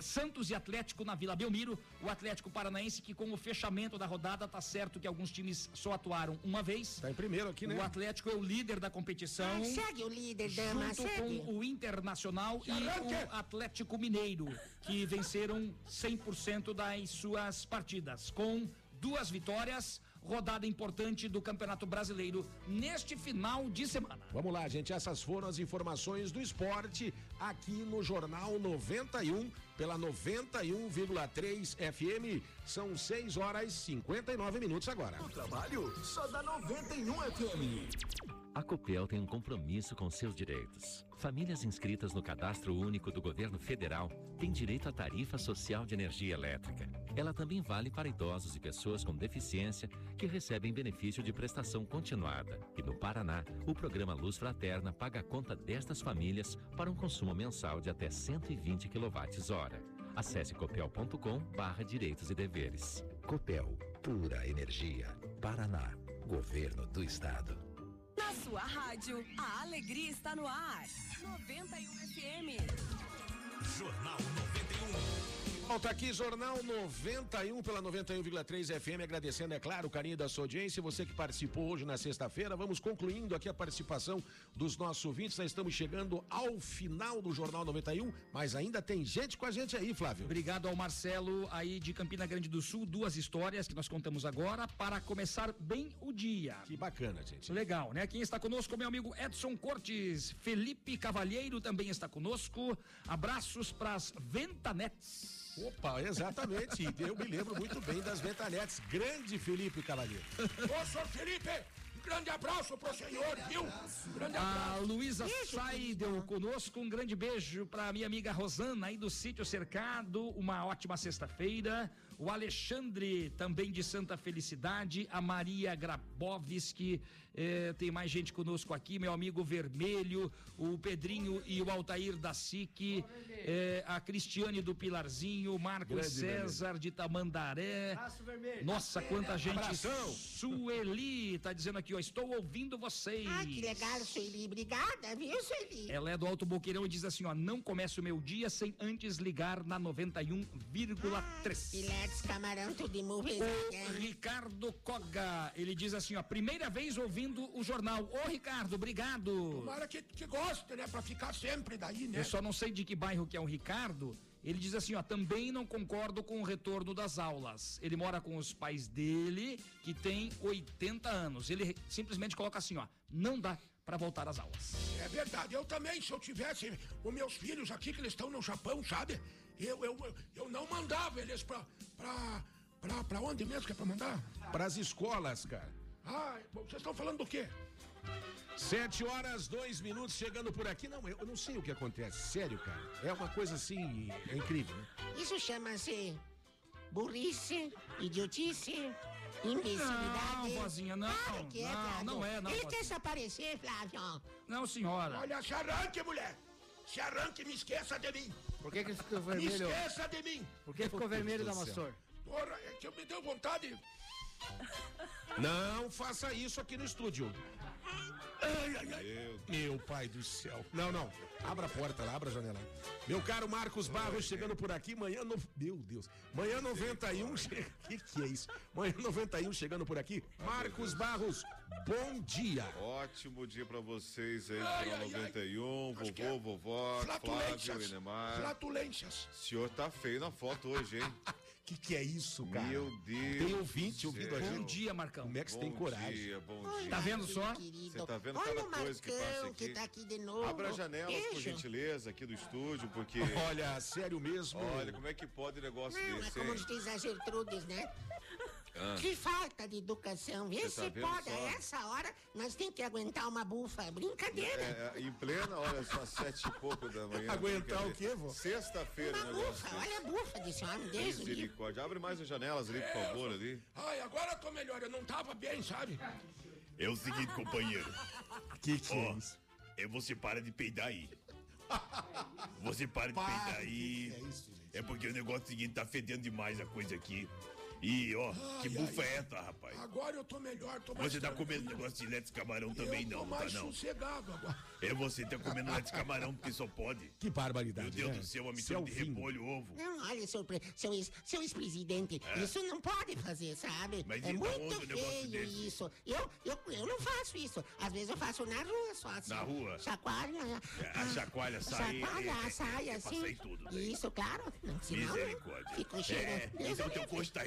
[SPEAKER 4] Santos e Atlético na Vila Belmiro. O Atlético Paranaense, que com o fechamento da rodada, tá certo que alguns times só atuaram uma vez.
[SPEAKER 2] Tá em primeiro aqui, né?
[SPEAKER 4] O Atlético é o líder da competição.
[SPEAKER 6] Ah, segue o líder, dama,
[SPEAKER 4] Junto
[SPEAKER 6] segue.
[SPEAKER 4] com o Internacional e o Atlético Mineiro, que venceram 100% das suas partidas, com duas vitórias, rodada importante do Campeonato Brasileiro neste final de semana.
[SPEAKER 2] Vamos lá, gente. Essas foram as informações do esporte aqui no Jornal 91 pela 91,3 FM. São 6 horas e 59 minutos agora.
[SPEAKER 14] Trabalho só da 91 FM.
[SPEAKER 15] A Copel tem um compromisso com seus direitos. Famílias inscritas no Cadastro Único do Governo Federal têm direito à tarifa social de energia elétrica. Ela também vale para idosos e pessoas com deficiência que recebem benefício de prestação continuada. E no Paraná, o programa Luz Fraterna paga a conta destas famílias para um consumo mensal de até 120 kWh. Acesse copel.com barra direitos e deveres.
[SPEAKER 1] Copel, pura energia. Paraná, Governo do Estado.
[SPEAKER 13] Na sua rádio, a alegria está no ar. 91 FM.
[SPEAKER 1] Jornal
[SPEAKER 2] Volta aqui, Jornal 91 pela 91,3 FM, agradecendo, é claro, o carinho da sua audiência. Você que participou hoje na sexta-feira, vamos concluindo aqui a participação dos nossos ouvintes. Nós estamos chegando ao final do Jornal 91, mas ainda tem gente com a gente aí, Flávio.
[SPEAKER 4] Obrigado ao Marcelo aí de Campina Grande do Sul, duas histórias que nós contamos agora para começar bem o dia.
[SPEAKER 2] Que bacana, gente.
[SPEAKER 4] Legal, né? Quem está conosco, meu amigo Edson Cortes, Felipe Cavalheiro também está conosco. Abraços para as Ventanetes.
[SPEAKER 2] Opa, exatamente. Eu me lembro muito bem das ventanetes. Grande Felipe Cavalheiro.
[SPEAKER 5] Ô, senhor Felipe, um grande abraço pro senhor, viu? Um grande
[SPEAKER 4] A
[SPEAKER 5] abraço.
[SPEAKER 4] Luísa Saidel conosco, um grande beijo para minha amiga Rosana aí do sítio Cercado, uma ótima sexta-feira. O Alexandre, também de Santa Felicidade, a Maria Grabowski, eh, tem mais gente conosco aqui, meu amigo Vermelho, o Pedrinho e o Altair da SIC, eh, a Cristiane do Pilarzinho, o Marcos
[SPEAKER 2] Grande
[SPEAKER 4] César de Tamandaré.
[SPEAKER 3] Vermelho.
[SPEAKER 4] Nossa, quanta gente.
[SPEAKER 2] Abração.
[SPEAKER 4] Sueli, tá dizendo aqui, ó, estou ouvindo vocês.
[SPEAKER 6] Ah, que legal, Sueli. Obrigada, viu, Sueli?
[SPEAKER 4] Ela é do Alto Boqueirão e diz assim, ó, não começo o meu dia sem antes ligar na 91,3.
[SPEAKER 6] Filetes, camarão, tudo de.
[SPEAKER 4] O Ricardo Coga, ele diz assim, ó, primeira vez ouvindo o jornal. Ô, Ricardo, obrigado.
[SPEAKER 5] Tomara que, que goste, né? Pra ficar sempre daí, né?
[SPEAKER 4] Eu só não sei de que bairro que é o Ricardo. Ele diz assim, ó, também não concordo com o retorno das aulas. Ele mora com os pais dele, que tem 80 anos. Ele simplesmente coloca assim, ó, não dá para voltar às aulas.
[SPEAKER 5] É verdade, eu também, se eu tivesse os meus filhos aqui, que eles estão no Japão, sabe? Eu, eu, eu não mandava eles pra, pra, pra, pra onde mesmo que é pra mandar?
[SPEAKER 2] Pras escolas, cara.
[SPEAKER 5] Ah, vocês estão falando do quê?
[SPEAKER 2] Sete horas, dois minutos chegando por aqui. Não, eu eu não sei o que acontece. Sério, cara. É uma coisa assim, é incrível, né?
[SPEAKER 6] Isso chama-se burrice, idiotice, imbecilidade.
[SPEAKER 4] Não, vozinha, não,
[SPEAKER 6] Claro que é,
[SPEAKER 4] não,
[SPEAKER 6] Flávio.
[SPEAKER 4] não é, não,
[SPEAKER 6] Ele
[SPEAKER 4] vozinha.
[SPEAKER 6] quer se aparecer, Flávio.
[SPEAKER 4] Não, senhora.
[SPEAKER 5] Olha, se arranque, mulher! Se arranque, me esqueça de mim!
[SPEAKER 3] Por que, que ficou
[SPEAKER 5] Me
[SPEAKER 3] vermelho?
[SPEAKER 5] esqueça de mim!
[SPEAKER 3] Por que ficou vermelho, Damastor?
[SPEAKER 5] Porra, é que eu me deu vontade.
[SPEAKER 2] Não faça isso aqui no estúdio. Ai, ai, ai. Meu pai do céu. Não, não. Abra a porta lá, abra a janela. Meu caro Marcos Barros chegando por aqui. Manhã. No... Meu Deus. Manhã 91. Che... Que que é isso? Manhã 91 chegando por aqui. Marcos Barros, bom dia.
[SPEAKER 16] Ótimo dia pra vocês aí,
[SPEAKER 5] Ai,
[SPEAKER 16] Jornal
[SPEAKER 5] ai, ai.
[SPEAKER 16] 91,
[SPEAKER 5] Acho que
[SPEAKER 16] vovô,
[SPEAKER 5] é
[SPEAKER 16] vovó, Flávio. Enemar.
[SPEAKER 5] Flatulências.
[SPEAKER 16] O senhor tá feio na foto hoje, hein?
[SPEAKER 2] Que que é isso, cara?
[SPEAKER 16] Meu Deus.
[SPEAKER 2] Tem ouvinte
[SPEAKER 16] do
[SPEAKER 2] ouvindo a gente.
[SPEAKER 4] Bom dia, Marcão.
[SPEAKER 2] Como é que você tem
[SPEAKER 16] Bom
[SPEAKER 2] coragem?
[SPEAKER 16] dia, bom dia.
[SPEAKER 4] Tá vendo só?
[SPEAKER 16] Você tá vendo
[SPEAKER 6] Olha
[SPEAKER 16] cada
[SPEAKER 6] o
[SPEAKER 16] coisa que passa
[SPEAKER 6] Marcão,
[SPEAKER 16] aqui?
[SPEAKER 6] que tá aqui de novo.
[SPEAKER 16] Abra as janelas, por gentileza, aqui do estúdio, porque.
[SPEAKER 2] Olha, sério mesmo.
[SPEAKER 16] Olha, como é que pode um negócio
[SPEAKER 6] Não, é
[SPEAKER 16] desse,
[SPEAKER 6] como
[SPEAKER 16] hein?
[SPEAKER 6] diz a Gertrudes, né?
[SPEAKER 16] Ah.
[SPEAKER 6] Que falta de educação. Vê
[SPEAKER 16] Você
[SPEAKER 6] se
[SPEAKER 16] tá
[SPEAKER 6] pode,
[SPEAKER 16] só?
[SPEAKER 6] a essa hora, nós temos que aguentar uma bufa. Brincadeira.
[SPEAKER 16] É, é, em plena, olha só, sete e pouco da manhã.
[SPEAKER 2] Aguentar o quê, vô?
[SPEAKER 16] Sexta-feira o
[SPEAKER 6] uma
[SPEAKER 16] negócio
[SPEAKER 6] bufa,
[SPEAKER 16] desse.
[SPEAKER 6] olha a bufa desse homem, Deus o.
[SPEAKER 16] Misericórdia. Abre mais as janelas ali, por favor, ali.
[SPEAKER 5] Ai, agora eu tô melhor, eu não tava bem, sabe?
[SPEAKER 17] É o seguinte, companheiro.
[SPEAKER 2] Que que é
[SPEAKER 17] Ó,
[SPEAKER 2] isso?
[SPEAKER 17] é você para de peidar aí. Você para de peidar
[SPEAKER 2] que
[SPEAKER 17] aí.
[SPEAKER 2] que é isso, gente?
[SPEAKER 17] É porque o negócio seguinte tá fedendo demais a coisa aqui. E, ó, que
[SPEAKER 5] Ai,
[SPEAKER 17] bufa
[SPEAKER 5] ai,
[SPEAKER 17] é essa, rapaz?
[SPEAKER 5] Agora eu tô melhor, tô mais
[SPEAKER 17] Você tá
[SPEAKER 5] tranquilo.
[SPEAKER 17] comendo negócio de leite de camarão também
[SPEAKER 5] eu tô
[SPEAKER 17] não, não tá
[SPEAKER 5] mais
[SPEAKER 17] não?
[SPEAKER 5] sossegado agora.
[SPEAKER 17] É você tá comendo leite de camarão porque só pode.
[SPEAKER 2] Que barbaridade.
[SPEAKER 17] Meu Deus
[SPEAKER 2] né?
[SPEAKER 17] do céu, uma
[SPEAKER 2] é
[SPEAKER 17] mistura de
[SPEAKER 2] fim.
[SPEAKER 17] repolho, ovo.
[SPEAKER 6] Não, olha, seu, seu, seu ex-presidente, isso não pode fazer, sabe?
[SPEAKER 17] É. Mas
[SPEAKER 6] é muito
[SPEAKER 17] onde o negócio
[SPEAKER 6] feio
[SPEAKER 17] desse?
[SPEAKER 6] isso. Eu, eu, eu não faço isso. Às vezes eu faço na rua só assim.
[SPEAKER 17] Na rua?
[SPEAKER 6] Chacoalha.
[SPEAKER 17] A chacoalha sai.
[SPEAKER 6] Chacoalha,
[SPEAKER 17] é, é,
[SPEAKER 6] sai
[SPEAKER 17] é
[SPEAKER 6] assim.
[SPEAKER 17] sair tudo. né?
[SPEAKER 6] Isso, claro. Não, senão
[SPEAKER 17] Misericórdia.
[SPEAKER 6] Fica o cheiro.
[SPEAKER 17] É, então
[SPEAKER 6] o
[SPEAKER 17] teu coxo tá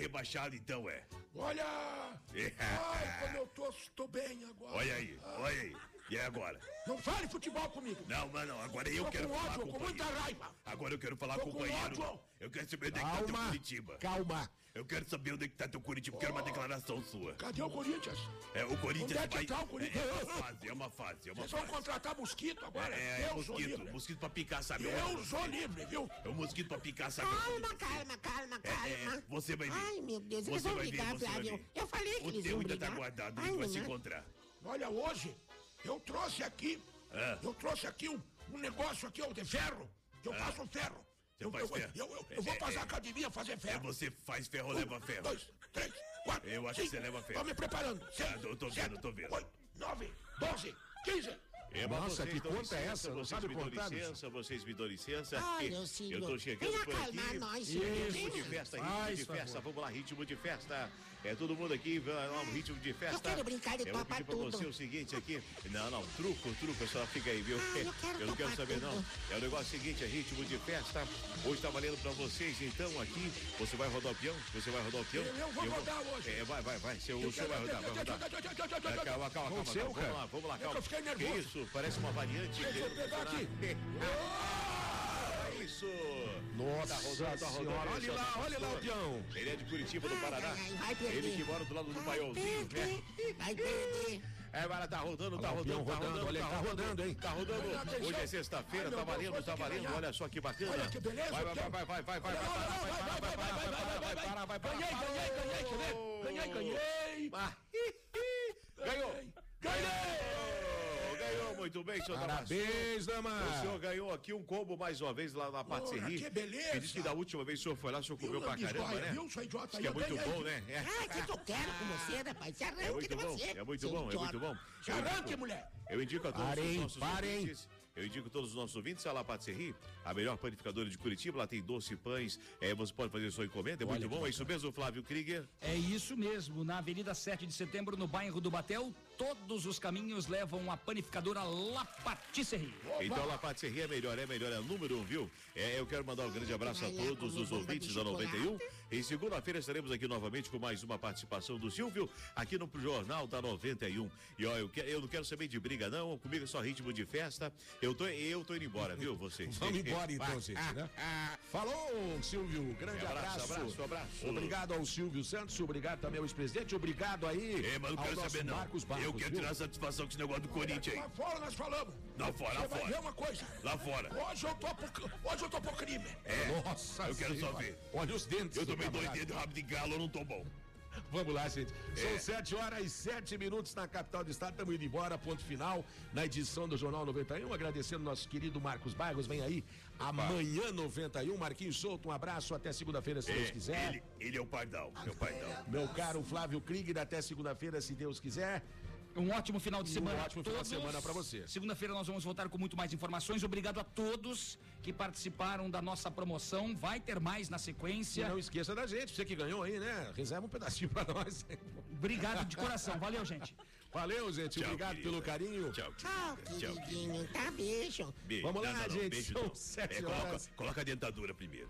[SPEAKER 18] Então, é.
[SPEAKER 5] Olha! Ai, como eu tô, tô bem agora.
[SPEAKER 18] Olha aí, olha aí. E agora?
[SPEAKER 5] Não fale futebol comigo.
[SPEAKER 18] Não, mano, agora eu
[SPEAKER 5] Tô
[SPEAKER 18] quero
[SPEAKER 5] com
[SPEAKER 18] falar
[SPEAKER 5] ódio,
[SPEAKER 18] com o
[SPEAKER 5] com muita raiva.
[SPEAKER 18] Agora eu quero falar
[SPEAKER 5] Tô
[SPEAKER 18] com o
[SPEAKER 5] com
[SPEAKER 18] companheiro.
[SPEAKER 5] ódio.
[SPEAKER 18] Eu quero saber onde é que tá teu
[SPEAKER 2] Calma,
[SPEAKER 18] Curitiba.
[SPEAKER 2] calma.
[SPEAKER 18] Eu quero saber onde é que tá teu Curitiba. Quero uma declaração sua.
[SPEAKER 5] Cadê o Corinthians?
[SPEAKER 18] É, o Corinthians
[SPEAKER 5] Onde é que
[SPEAKER 18] vai...
[SPEAKER 5] tá o Corinthians?
[SPEAKER 18] É, é uma fase, é uma fase, é uma
[SPEAKER 5] Vocês vão
[SPEAKER 18] fase.
[SPEAKER 5] contratar mosquito agora?
[SPEAKER 18] É, é,
[SPEAKER 5] eu sou
[SPEAKER 18] mosquito,
[SPEAKER 5] livre.
[SPEAKER 18] mosquito pra picar, sabe?
[SPEAKER 5] Eu sou livre, viu?
[SPEAKER 18] É o mosquito pra picar, sabe?
[SPEAKER 6] Calma, calma, calma, calma.
[SPEAKER 18] É, você vai ver.
[SPEAKER 6] Ai, meu Deus, eles
[SPEAKER 18] Você
[SPEAKER 6] vão
[SPEAKER 18] vai ver,
[SPEAKER 6] brigar, Flávio. Eu falei que
[SPEAKER 18] O
[SPEAKER 6] eles
[SPEAKER 18] teu
[SPEAKER 6] iam
[SPEAKER 18] ainda
[SPEAKER 6] brigar.
[SPEAKER 18] tá guardado,
[SPEAKER 6] Ai,
[SPEAKER 18] ele vai se
[SPEAKER 6] mamãe.
[SPEAKER 18] encontrar.
[SPEAKER 5] Olha, hoje eu trouxe aqui,
[SPEAKER 18] Ah.
[SPEAKER 5] eu trouxe aqui um, um negócio aqui, ó, de ferro, que eu
[SPEAKER 18] Ah.
[SPEAKER 5] faço ferro. Eu,
[SPEAKER 18] faz
[SPEAKER 5] eu,
[SPEAKER 18] ferro?
[SPEAKER 5] eu, eu, eu vou
[SPEAKER 18] É,
[SPEAKER 5] passar
[SPEAKER 18] é.
[SPEAKER 5] academia fazer
[SPEAKER 18] É,
[SPEAKER 5] ferro.
[SPEAKER 18] você faz ferro, leva ferro.
[SPEAKER 5] Dois, três, quatro,
[SPEAKER 18] Eu acho que
[SPEAKER 5] cinco.
[SPEAKER 18] você leva ferro.
[SPEAKER 5] Tô me preparando. Seis,
[SPEAKER 18] Ah, eu tô
[SPEAKER 5] sete,
[SPEAKER 18] vendo, tô vendo.
[SPEAKER 5] Oito, nove, doze, quinze.
[SPEAKER 17] É,
[SPEAKER 2] Nossa,
[SPEAKER 17] vocês
[SPEAKER 2] que conta é
[SPEAKER 17] licença,
[SPEAKER 2] essa? Não
[SPEAKER 17] vocês
[SPEAKER 2] sabe
[SPEAKER 17] me dão
[SPEAKER 2] contar,
[SPEAKER 17] licença, vocês me dão licença.
[SPEAKER 6] Olha,
[SPEAKER 17] Eu
[SPEAKER 6] Silvio,
[SPEAKER 17] tô chegando
[SPEAKER 6] vem
[SPEAKER 17] por aqui.
[SPEAKER 6] acalmar nós.
[SPEAKER 17] Ritmo de festa, ritmo
[SPEAKER 2] Faz
[SPEAKER 17] de festa.
[SPEAKER 2] favor.
[SPEAKER 17] Vamos lá, ritmo de festa. É todo mundo aqui, lá, um ritmo de festa.
[SPEAKER 6] quero brincar de
[SPEAKER 17] Eu vou pedir pra
[SPEAKER 6] tudo.
[SPEAKER 17] você o seguinte aqui. Não, não, truco, truco, só fica aí, viu?
[SPEAKER 6] Ah, eu quero
[SPEAKER 17] não quero saber,
[SPEAKER 6] tudo.
[SPEAKER 17] não. É o negócio seguinte, é ritmo de festa. Hoje tá valendo pra vocês, então, aqui. Você vai rodar o peão? Você vai rodar o peão?
[SPEAKER 5] Eu- eu vou rodar hoje.
[SPEAKER 17] É, vai, vai, vai. Seu,
[SPEAKER 5] Eu
[SPEAKER 17] o senhor vai rodar, vai rodar. É, Calma, calma, calma. Calma.
[SPEAKER 2] cara?
[SPEAKER 17] Vamos lá, vamos lá,
[SPEAKER 5] É que
[SPEAKER 17] calma.
[SPEAKER 5] eu fiquei
[SPEAKER 17] Que
[SPEAKER 5] nervoso.
[SPEAKER 17] isso? Parece uma variante.
[SPEAKER 5] Deixa eu pegar aqui.
[SPEAKER 17] É isso.
[SPEAKER 2] Nossa
[SPEAKER 17] Tá rodando, tá rodando.
[SPEAKER 2] senhora, olha
[SPEAKER 17] só
[SPEAKER 2] lá,
[SPEAKER 17] tá
[SPEAKER 2] olha lá o peão.
[SPEAKER 17] Ele é de Curitiba, do Paraná.
[SPEAKER 6] vai.
[SPEAKER 17] Ele que mora do lado do Paiolzinho, né?
[SPEAKER 6] Vai perder.
[SPEAKER 17] É, mas tá rodando, tá
[SPEAKER 2] Olha lá o
[SPEAKER 17] rodando,
[SPEAKER 2] peão
[SPEAKER 17] tá
[SPEAKER 2] rodando,
[SPEAKER 17] rodando,
[SPEAKER 2] olha,
[SPEAKER 17] tá
[SPEAKER 2] tá rodando, hein?
[SPEAKER 17] Tá rodando.
[SPEAKER 5] Atenção.
[SPEAKER 17] Hoje é sexta-feira,
[SPEAKER 5] Ai,
[SPEAKER 17] tá
[SPEAKER 5] meu Deus,
[SPEAKER 17] valendo,
[SPEAKER 5] vai
[SPEAKER 17] tá
[SPEAKER 5] ter que
[SPEAKER 17] valendo.
[SPEAKER 5] ganhar.
[SPEAKER 17] Olha só que bacana.
[SPEAKER 5] Olha que beleza,
[SPEAKER 17] Vai, vai,
[SPEAKER 5] peão.
[SPEAKER 17] vai, vai, vai, vai, vai,
[SPEAKER 5] Vai,
[SPEAKER 17] vai,
[SPEAKER 5] vai,
[SPEAKER 17] vai,
[SPEAKER 5] vai,
[SPEAKER 17] vai, vai, vai, vai, vai, parar, vai, parar.
[SPEAKER 5] Ganhei, ganhei, ganhei, quer ver? Ganhei, ganhei.
[SPEAKER 17] Ah, Ganhou. Ganhou. Ganhou, muito bem, senhor.
[SPEAKER 2] Parabéns, dama.
[SPEAKER 17] O senhor ganhou aqui um combo mais uma vez lá na Patisserie.
[SPEAKER 5] que beleza.
[SPEAKER 17] Me disse que da última vez que o senhor foi lá, o senhor comeu pra caramba,
[SPEAKER 5] Bisboia,
[SPEAKER 17] né?
[SPEAKER 5] viu, seu idiota?
[SPEAKER 17] Diz que é muito
[SPEAKER 5] ganhei,
[SPEAKER 17] bom, né? É.
[SPEAKER 6] Ah, o que, que eu quero com você, rapaz? Se
[SPEAKER 17] É
[SPEAKER 6] arranque
[SPEAKER 17] muito
[SPEAKER 6] de
[SPEAKER 17] bom,
[SPEAKER 6] você.
[SPEAKER 17] é muito bom, é muito bom.
[SPEAKER 5] Se arranque, mulher.
[SPEAKER 17] Eu indico a todos
[SPEAKER 2] Parem,
[SPEAKER 17] os nossos
[SPEAKER 2] parem.
[SPEAKER 17] ouvintes. Eu indico a todos os nossos ouvintes a La Patisserie, a melhor panificadora de Curitiba. Lá tem doce, pães. É, você pode fazer sua encomenda. É muito bom. É isso mesmo, Flávio Krieger?
[SPEAKER 4] É isso mesmo, na Avenida 7 de Setembro, no bairro do Batel, todos os caminhos levam a panificadora La Patisserie.
[SPEAKER 17] Então, La Patisserie é melhor, é melhor, é número um, viu? É, eu quero mandar um grande abraço a todos os ouvintes da 91. Em segunda-feira estaremos aqui novamente com mais uma participação do Silvio, aqui no Jornal da 91. E ó, eu, que- eu não quero saber de briga, não. Comigo é só ritmo de festa. Eu tô, eu tô indo embora, viu, vocês?
[SPEAKER 2] Vamos embora então, gente, né? Falou, Silvio. Grande
[SPEAKER 17] Abraço,
[SPEAKER 2] abraço.
[SPEAKER 17] abraço, abraço.
[SPEAKER 2] Obrigado ao Silvio Santos, obrigado também ao ex-presidente, obrigado aí
[SPEAKER 18] É, mas não quero saber, não.
[SPEAKER 2] Marcos
[SPEAKER 18] eu quero
[SPEAKER 2] viu?
[SPEAKER 18] tirar satisfação com esse negócio do Corinthians aí.
[SPEAKER 5] Lá fora nós falamos.
[SPEAKER 18] Lá fora, lá
[SPEAKER 5] Você vai
[SPEAKER 18] fora.
[SPEAKER 5] ver uma coisa.
[SPEAKER 18] Lá fora.
[SPEAKER 5] Hoje eu tô pro, hoje eu tô pro crime.
[SPEAKER 18] É,
[SPEAKER 2] Nossa
[SPEAKER 18] eu quero só
[SPEAKER 2] Senhora.
[SPEAKER 18] ver.
[SPEAKER 2] Olha os dentes.
[SPEAKER 18] Eu
[SPEAKER 2] do
[SPEAKER 18] tomei dois dedos de rabo de galo, eu não tô bom.
[SPEAKER 2] Vamos lá, gente. São
[SPEAKER 18] É.
[SPEAKER 2] 7 horas e 7 minutos na capital do estado. Estamos indo embora, ponto final na edição do Jornal 91. Agradecendo nosso querido Marcos Barros. Vem aí amanhã 91. Marquinhos Souto, um abraço. Até segunda-feira, se Deus
[SPEAKER 18] É,
[SPEAKER 2] quiser.
[SPEAKER 18] ele, ele é o pardal, meu pardal.
[SPEAKER 2] Meu caro Flávio Krieger, até segunda-feira, se Deus quiser.
[SPEAKER 4] Um ótimo final de
[SPEAKER 2] Um
[SPEAKER 4] semana. a
[SPEAKER 2] ótimo final de semana pra você.
[SPEAKER 4] Segunda-feira nós vamos voltar com muito mais informações. Obrigado a todos que participaram da nossa promoção. Vai ter mais na
[SPEAKER 2] E
[SPEAKER 4] sequência.
[SPEAKER 2] não esqueça da gente, você que ganhou aí, né? Reserva um pedacinho pra nós.
[SPEAKER 4] Obrigado de coração. Valeu, gente.
[SPEAKER 2] Valeu, gente.
[SPEAKER 18] Tchau,
[SPEAKER 2] Obrigado
[SPEAKER 18] querida.
[SPEAKER 2] pelo carinho.
[SPEAKER 18] Tchau,
[SPEAKER 6] Tchau,
[SPEAKER 18] querida. Tchau,
[SPEAKER 6] queridinho. Tá, beijo.
[SPEAKER 18] Beijo.
[SPEAKER 2] Vamos lá,
[SPEAKER 18] Não, não,
[SPEAKER 2] gente,
[SPEAKER 18] beijo
[SPEAKER 2] são sete
[SPEAKER 18] É, coloca,
[SPEAKER 2] horas.
[SPEAKER 18] coloca a dentadura primeiro.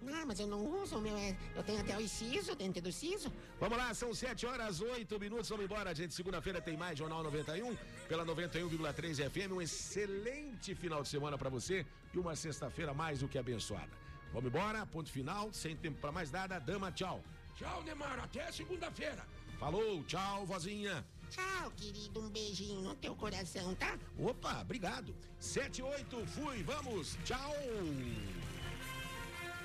[SPEAKER 6] Não, mas eu não uso o meu. é, Eu tenho até o siso, dentro do siso.
[SPEAKER 2] Vamos lá, são 7 horas 8 minutos. Vamos embora, gente. Segunda-feira tem mais Jornal 91 pela 91,3 FM. Um excelente final de semana pra você e uma sexta-feira mais do que abençoada. Vamos embora, ponto final, sem tempo pra mais nada. Dama, tchau.
[SPEAKER 5] Tchau, Neymar. Até segunda-feira.
[SPEAKER 2] Falou, tchau, vozinha.
[SPEAKER 6] Tchau, querido. Um beijinho no teu coração, tá?
[SPEAKER 2] Opa, obrigado. 7 8, fui, vamos, tchau.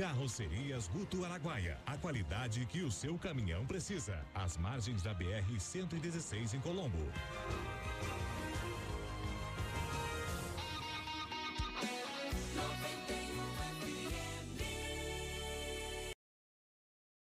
[SPEAKER 1] Carrocerias Guto Araguaia. A qualidade que o seu caminhão precisa. Às margens da BR-116 em Colombo.